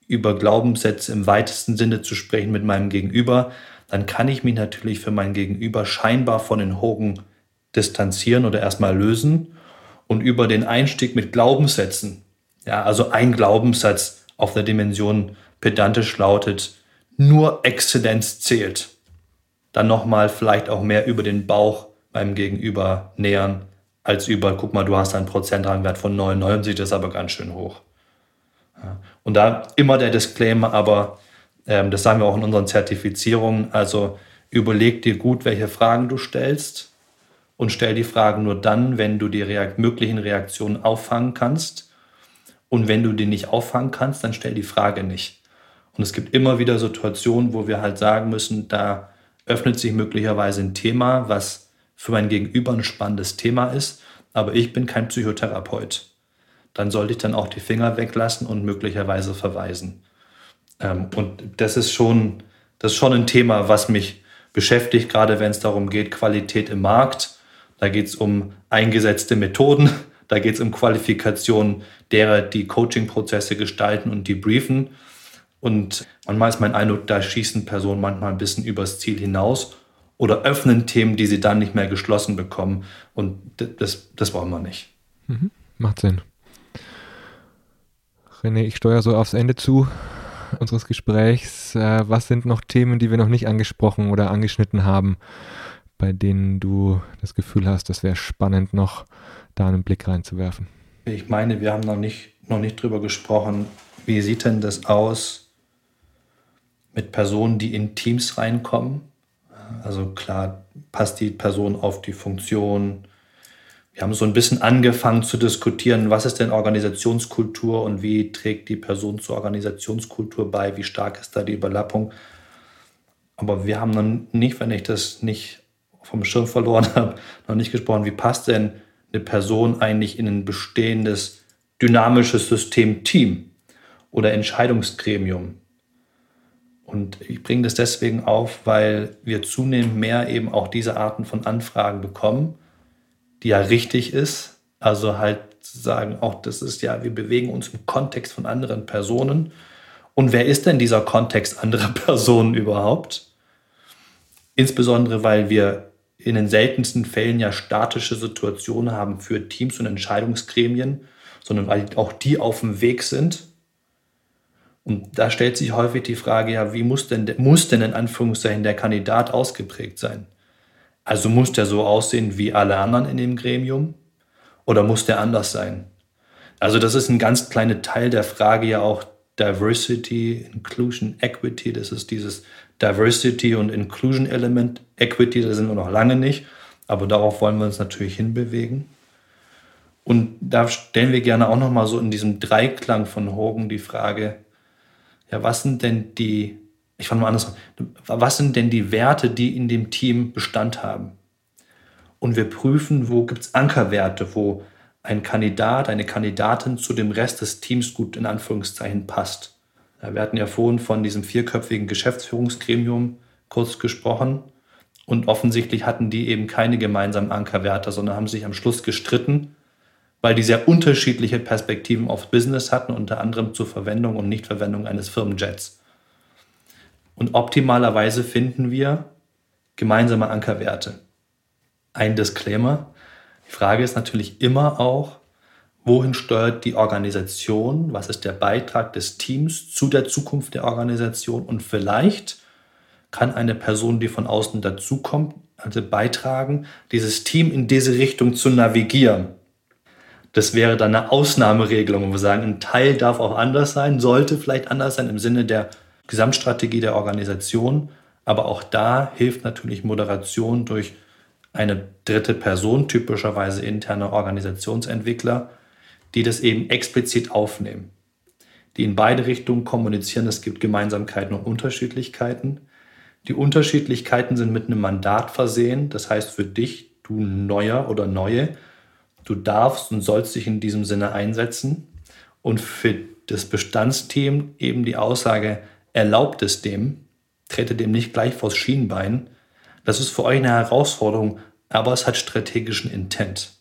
über Glaubenssätze im weitesten Sinne zu sprechen mit meinem Gegenüber, dann kann ich mich natürlich für mein Gegenüber scheinbar von den Hogen distanzieren oder erstmal lösen und über den Einstieg mit Glaubenssätzen, ja, also ein Glaubenssatz auf der Dimension pedantisch lautet, nur Exzellenz zählt. Dann nochmal vielleicht auch mehr über den Bauch beim Gegenüber nähern, als über, guck mal, du hast einen Prozentrangwert von 99, das ist aber ganz schön hoch. Und da immer der Disclaimer, aber ähm, das sagen wir auch in unseren Zertifizierungen, also überleg dir gut, welche Fragen du stellst und stell die Fragen nur dann, wenn du die Reakt möglichen Reaktionen auffangen kannst. Und wenn du die nicht auffangen kannst, dann stell die Frage nicht. Und es gibt immer wieder Situationen, wo wir halt sagen müssen, da öffnet sich möglicherweise ein Thema, was für mein Gegenüber ein spannendes Thema ist, aber ich bin kein Psychotherapeut. Dann sollte ich dann auch die Finger weglassen und möglicherweise verweisen. Ähm, und das ist schon, das ist schon ein Thema, was mich beschäftigt, gerade wenn es darum geht, Qualität im Markt da geht es um eingesetzte Methoden, da geht es um Qualifikation derer, die Coaching-Prozesse gestalten und die briefen. Und manchmal ist mein Eindruck, da schießen Personen manchmal ein bisschen übers Ziel hinaus oder öffnen Themen, die sie dann nicht mehr geschlossen bekommen. Und das, das wollen wir nicht. Mhm. Macht Sinn. René, ich steuere so aufs Ende zu unseres Gesprächs. Äh, was sind noch Themen, die wir noch nicht angesprochen oder angeschnitten haben? bei denen du das Gefühl hast, das wäre spannend, noch da einen Blick reinzuwerfen? Ich meine, wir haben noch nicht, noch nicht drüber gesprochen. Wie sieht denn das aus mit Personen, die in Teams reinkommen? Also klar, passt die Person auf die Funktion? Wir haben so ein bisschen angefangen zu diskutieren, was ist denn Organisationskultur und wie trägt die Person zur Organisationskultur bei? Wie stark ist da die Überlappung? Aber wir haben noch nicht, wenn ich das nicht vom Schirm verloren <laughs> habe, noch nicht gesprochen, wie passt denn eine Person eigentlich in ein bestehendes dynamisches System Team oder Entscheidungsgremium? Und ich bringe das deswegen auf, weil wir zunehmend mehr eben auch diese Arten von Anfragen bekommen, die ja richtig ist. Also halt sagen, auch das ist ja, wir bewegen uns im Kontext von anderen Personen. Und wer ist denn dieser Kontext anderer <laughs> Personen überhaupt? Insbesondere, weil wir in den seltensten Fällen ja statische Situationen haben für Teams und Entscheidungsgremien, sondern weil auch die auf dem Weg sind. Und da stellt sich häufig die Frage, ja, wie muss denn, muss denn in Anführungszeichen der Kandidat ausgeprägt sein? Also muss der so aussehen wie alle anderen in dem Gremium oder muss der anders sein? Also das ist ein ganz kleiner Teil der Frage ja auch Diversity, Inclusion, Equity. Das ist dieses Diversity und Inclusion Element. Equity, da sind wir noch lange nicht, aber darauf wollen wir uns natürlich hinbewegen. Und da stellen wir gerne auch noch mal so in diesem Dreiklang von Hogan die Frage, ja, was sind denn die, ich fange mal anders an, was sind denn die Werte, die in dem Team Bestand haben? Und wir prüfen, wo gibt es Ankerwerte, wo ein Kandidat, eine Kandidatin zu dem Rest des Teams gut in Anführungszeichen passt. Wir hatten ja vorhin von diesem vierköpfigen Geschäftsführungsgremium kurz gesprochen. Und offensichtlich hatten die eben keine gemeinsamen Ankerwerte, sondern haben sich am Schluss gestritten, weil die sehr unterschiedliche Perspektiven aufs Business hatten, unter anderem zur Verwendung und Nichtverwendung eines Firmenjets. Und optimalerweise finden wir gemeinsame Ankerwerte. Ein Disclaimer. Die Frage ist natürlich immer auch, Wohin steuert die Organisation? Was ist der Beitrag des Teams zu der Zukunft der Organisation? Und vielleicht kann eine Person, die von außen dazukommt, also beitragen, dieses Team in diese Richtung zu navigieren. Das wäre dann eine Ausnahmeregelung, wo wir sagen, ein Teil darf auch anders sein, sollte vielleicht anders sein im Sinne der Gesamtstrategie der Organisation. Aber auch da hilft natürlich Moderation durch eine dritte Person, typischerweise interne Organisationsentwickler, die das eben explizit aufnehmen, die in beide Richtungen kommunizieren. Es gibt Gemeinsamkeiten und Unterschiedlichkeiten. Die Unterschiedlichkeiten sind mit einem Mandat versehen. Das heißt für dich, du Neuer oder Neue, du darfst und sollst dich in diesem Sinne einsetzen. Und für das Bestandsteam eben die Aussage, erlaubt es dem, trete dem nicht gleich vors Schienbein. Das ist für euch eine Herausforderung, aber es hat strategischen Intent.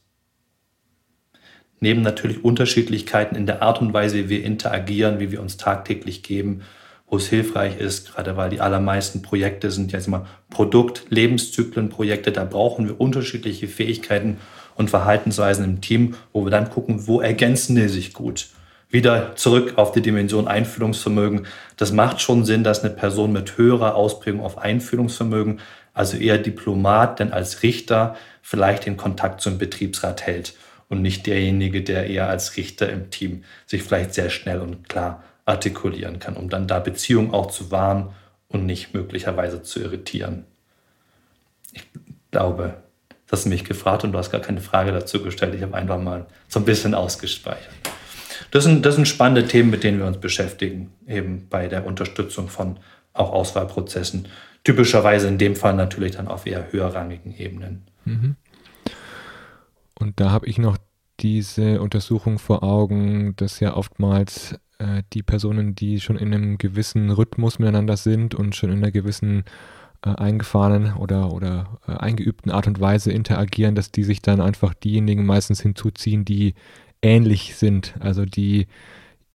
Neben natürlich Unterschiedlichkeiten in der Art und Weise, wie wir interagieren, wie wir uns tagtäglich geben, wo es hilfreich ist, gerade weil die allermeisten Projekte sind ja immer Produkt-, Lebenszyklenprojekte, da brauchen wir unterschiedliche Fähigkeiten und Verhaltensweisen im Team, wo wir dann gucken, wo ergänzen die sich gut. Wieder zurück auf die Dimension Einfühlungsvermögen. Das macht schon Sinn, dass eine Person mit höherer Ausprägung auf Einfühlungsvermögen, also eher Diplomat, denn als Richter vielleicht den Kontakt zum Betriebsrat hält und nicht derjenige, der eher als Richter im Team sich vielleicht sehr schnell und klar artikulieren kann, um dann da Beziehungen auch zu wahren und nicht möglicherweise zu irritieren. Ich glaube, das hast du mich gefragt und du hast gar keine Frage dazu gestellt. Ich habe einfach mal so ein bisschen ausgespeichert. Das sind, das sind spannende Themen, mit denen wir uns beschäftigen, eben bei der Unterstützung von auch Auswahlprozessen. Typischerweise in dem Fall natürlich dann auf eher höherrangigen Ebenen. Mhm. Und da habe ich noch diese Untersuchung vor Augen, dass ja oftmals äh, die Personen, die schon in einem gewissen Rhythmus miteinander sind und schon in einer gewissen äh, eingefahrenen oder, oder äh, eingeübten Art und Weise interagieren, dass die sich dann einfach diejenigen meistens hinzuziehen, die ähnlich sind, also die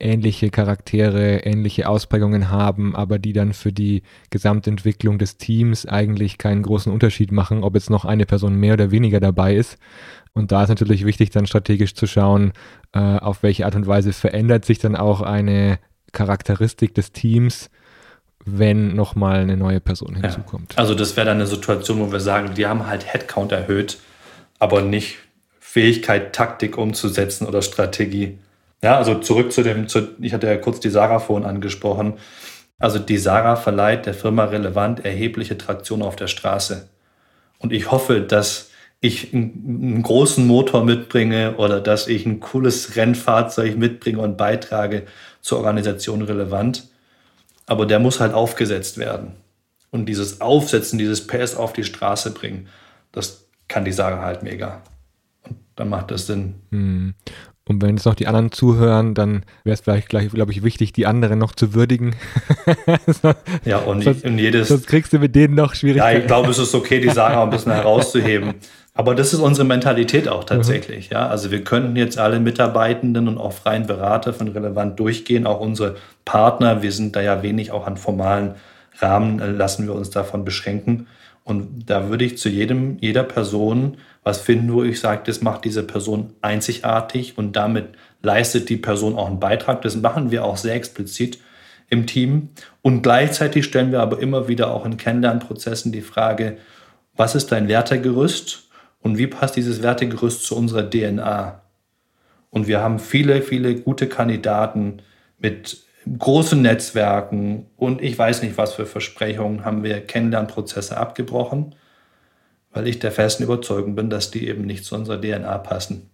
ähnliche Charaktere, ähnliche Ausprägungen haben, aber die dann für die Gesamtentwicklung des Teams eigentlich keinen großen Unterschied machen, ob jetzt noch eine Person mehr oder weniger dabei ist. Und da ist natürlich wichtig, dann strategisch zu schauen, äh, auf welche Art und Weise verändert sich dann auch eine Charakteristik des Teams, wenn nochmal eine neue Person hinzukommt. Ja. Also das wäre dann eine Situation, wo wir sagen, die haben halt Headcount erhöht, aber nicht Fähigkeit, Taktik umzusetzen oder Strategie. Ja, also zurück zu dem, zu, ich hatte ja kurz die Sarah vorhin angesprochen. Also die Sarah verleiht der Firma relevant erhebliche Traktion auf der Straße. Und ich hoffe, dass ich einen großen Motor mitbringe oder dass ich ein cooles Rennfahrzeug mitbringe und beitrage zur Organisation relevant. Aber der muss halt aufgesetzt werden. Und dieses Aufsetzen, dieses PS auf die Straße bringen, das kann die Sache halt mega. Und dann macht das Sinn. Hm. Und wenn jetzt noch die anderen zuhören, dann wäre es vielleicht, glaube ich, wichtig, die anderen noch zu würdigen. <laughs> ja, und, sonst, und jedes. Sonst kriegst du mit denen noch Schwierigkeiten. Ja, ich glaube, es ist okay, die Sache ein bisschen <laughs> herauszuheben. Aber das ist unsere Mentalität auch tatsächlich. Mhm. Ja, also wir könnten jetzt alle Mitarbeitenden und auch freien Berater von relevant durchgehen, auch unsere Partner. Wir sind da ja wenig auch an formalen Rahmen, äh, lassen wir uns davon beschränken. Und da würde ich zu jedem, jeder Person was finden, wo ich sage, das macht diese Person einzigartig und damit leistet die Person auch einen Beitrag. Das machen wir auch sehr explizit im Team. Und gleichzeitig stellen wir aber immer wieder auch in Kennenlernprozessen die Frage, was ist dein Wertegerüst? und wie passt dieses Wertegerüst zu unserer DNA. Und wir haben viele, viele gute Kandidaten mit großen Netzwerken und ich weiß nicht, was für Versprechungen haben wir Kennenlernprozesse abgebrochen, weil ich der festen Überzeugung bin, dass die eben nicht zu unserer DNA passen.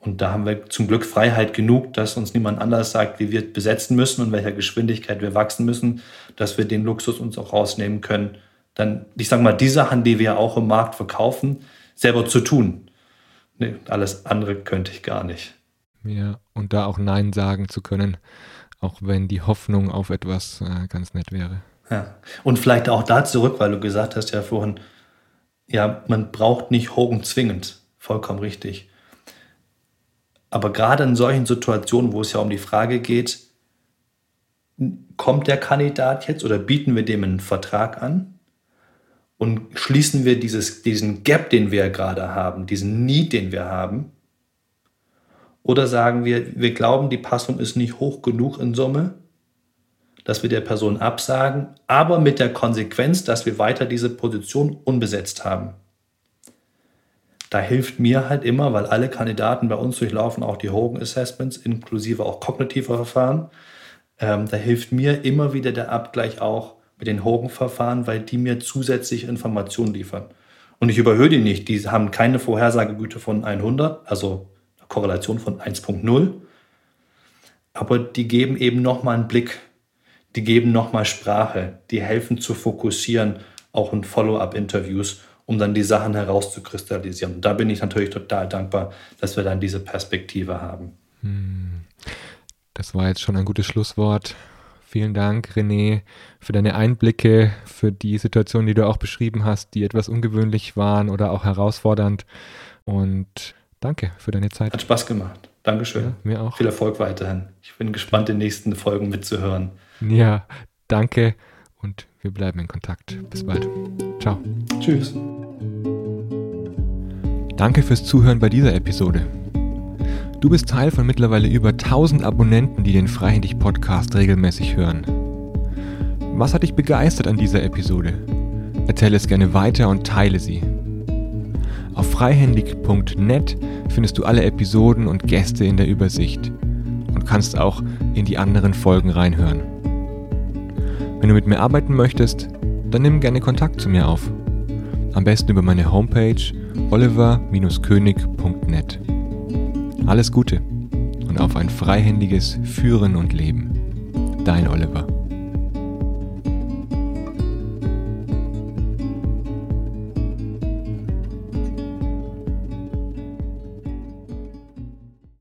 Und da haben wir zum Glück Freiheit genug, dass uns niemand anders sagt, wie wir besetzen müssen und welcher Geschwindigkeit wir wachsen müssen, dass wir den Luxus uns auch rausnehmen können. Dann, ich sage mal, die Sachen, die wir auch im Markt verkaufen, selber zu tun. Nee, alles andere könnte ich gar nicht. Ja, und da auch Nein sagen zu können, auch wenn die Hoffnung auf etwas äh, ganz nett wäre. Ja, und vielleicht auch da zurück, weil du gesagt hast ja vorhin, ja, man braucht nicht Hogan zwingend. Vollkommen richtig. Aber gerade in solchen Situationen, wo es ja um die Frage geht, kommt der Kandidat jetzt oder bieten wir dem einen Vertrag an? und schließen wir dieses, diesen Gap, den wir gerade haben, diesen Need, den wir haben? Oder sagen wir, wir glauben, die Passung ist nicht hoch genug in Summe, dass wir der Person absagen, aber mit der Konsequenz, dass wir weiter diese Position unbesetzt haben. Da hilft mir halt immer, weil alle Kandidaten bei uns durchlaufen auch die Hogan Assessments, inklusive auch kognitiver Verfahren. Ähm, da hilft mir immer wieder der Abgleich auch, mit den Hogan-Verfahren, weil die mir zusätzliche Informationen liefern. Und ich überhöhe die nicht. Die haben keine Vorhersagegüte von 100, also Korrelation von 1.0. Aber die geben eben nochmal einen Blick. Die geben nochmal Sprache. Die helfen zu fokussieren, auch in Follow-up-Interviews, um dann die Sachen herauszukristallisieren. Und da bin ich natürlich total dankbar, dass wir dann diese Perspektive haben. Hm. Das war jetzt schon ein gutes Schlusswort. Vielen Dank, René, für deine Einblicke, für die Situation, die du auch beschrieben hast, die etwas ungewöhnlich waren oder auch herausfordernd. Und danke für deine Zeit. Hat Spaß gemacht. Dankeschön. Ja, mir auch. Viel Erfolg weiterhin. Ich bin gespannt, die nächsten Folgen mitzuhören. Ja, danke und wir bleiben in Kontakt. Bis bald. Ciao. Tschüss. Danke fürs Zuhören bei dieser Episode. Du bist Teil von mittlerweile über 1000 Abonnenten, die den Freihändig Podcast regelmäßig hören. Was hat dich begeistert an dieser Episode? Erzähle es gerne weiter und teile sie. Auf freihändig.net findest du alle Episoden und Gäste in der Übersicht und kannst auch in die anderen Folgen reinhören. Wenn du mit mir arbeiten möchtest, dann nimm gerne Kontakt zu mir auf. Am besten über meine Homepage oliver-könig.net. Alles Gute und auf ein freihändiges Führen und Leben. Dein Oliver.